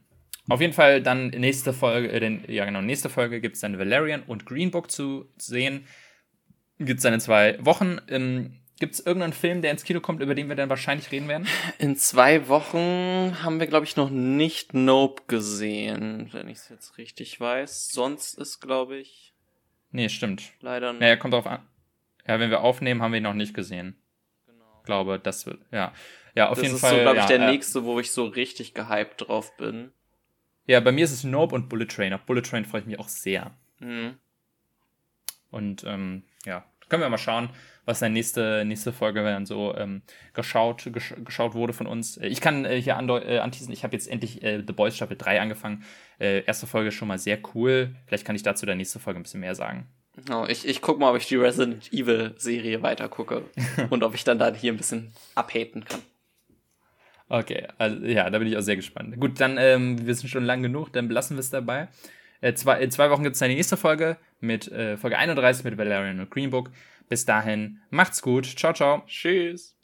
auf jeden Fall dann nächste Folge, äh, den, ja genau, nächste Folge gibt es dann Valerian und Green Book zu sehen. Gibt es dann in zwei Wochen. Ähm, gibt es irgendeinen Film, der ins Kino kommt, über den wir dann wahrscheinlich reden werden? In zwei Wochen haben wir, glaube ich, noch nicht Nope gesehen, wenn ich es jetzt richtig weiß. Sonst ist, glaube ich. Nee, stimmt. Leider nicht. Naja, kommt drauf an. Ja, wenn wir aufnehmen, haben wir ihn noch nicht gesehen. Genau. Glaube, das wird, ja. Ja, auf das jeden Fall. Das ist so, glaube ich, der äh, nächste, wo ich so richtig gehypt drauf bin. Ja, bei mir ist es Nope und Bullet Train. Auf Bullet Train freue ich mich auch sehr. Mhm. Und ähm, ja, können wir mal schauen, was dann nächste, nächste Folge dann so ähm, geschaut, gesch geschaut wurde von uns. Äh, ich kann äh, hier äh, anteasen, ich habe jetzt endlich äh, The Boys Staffel 3 angefangen. Äh, erste Folge schon mal sehr cool. Vielleicht kann ich dazu der nächste Folge ein bisschen mehr sagen. Oh, ich, ich guck mal, ob ich die Resident Evil Serie weiter gucke und ob ich dann da hier ein bisschen abhaten kann. Okay, also ja, da bin ich auch sehr gespannt. Gut, dann, ähm, wir sind schon lang genug, dann belassen wir es dabei. Äh, zwei, in zwei Wochen gibt es dann die nächste Folge mit äh, Folge 31 mit Valerian und Green Book. Bis dahin, macht's gut. Ciao, ciao. Tschüss.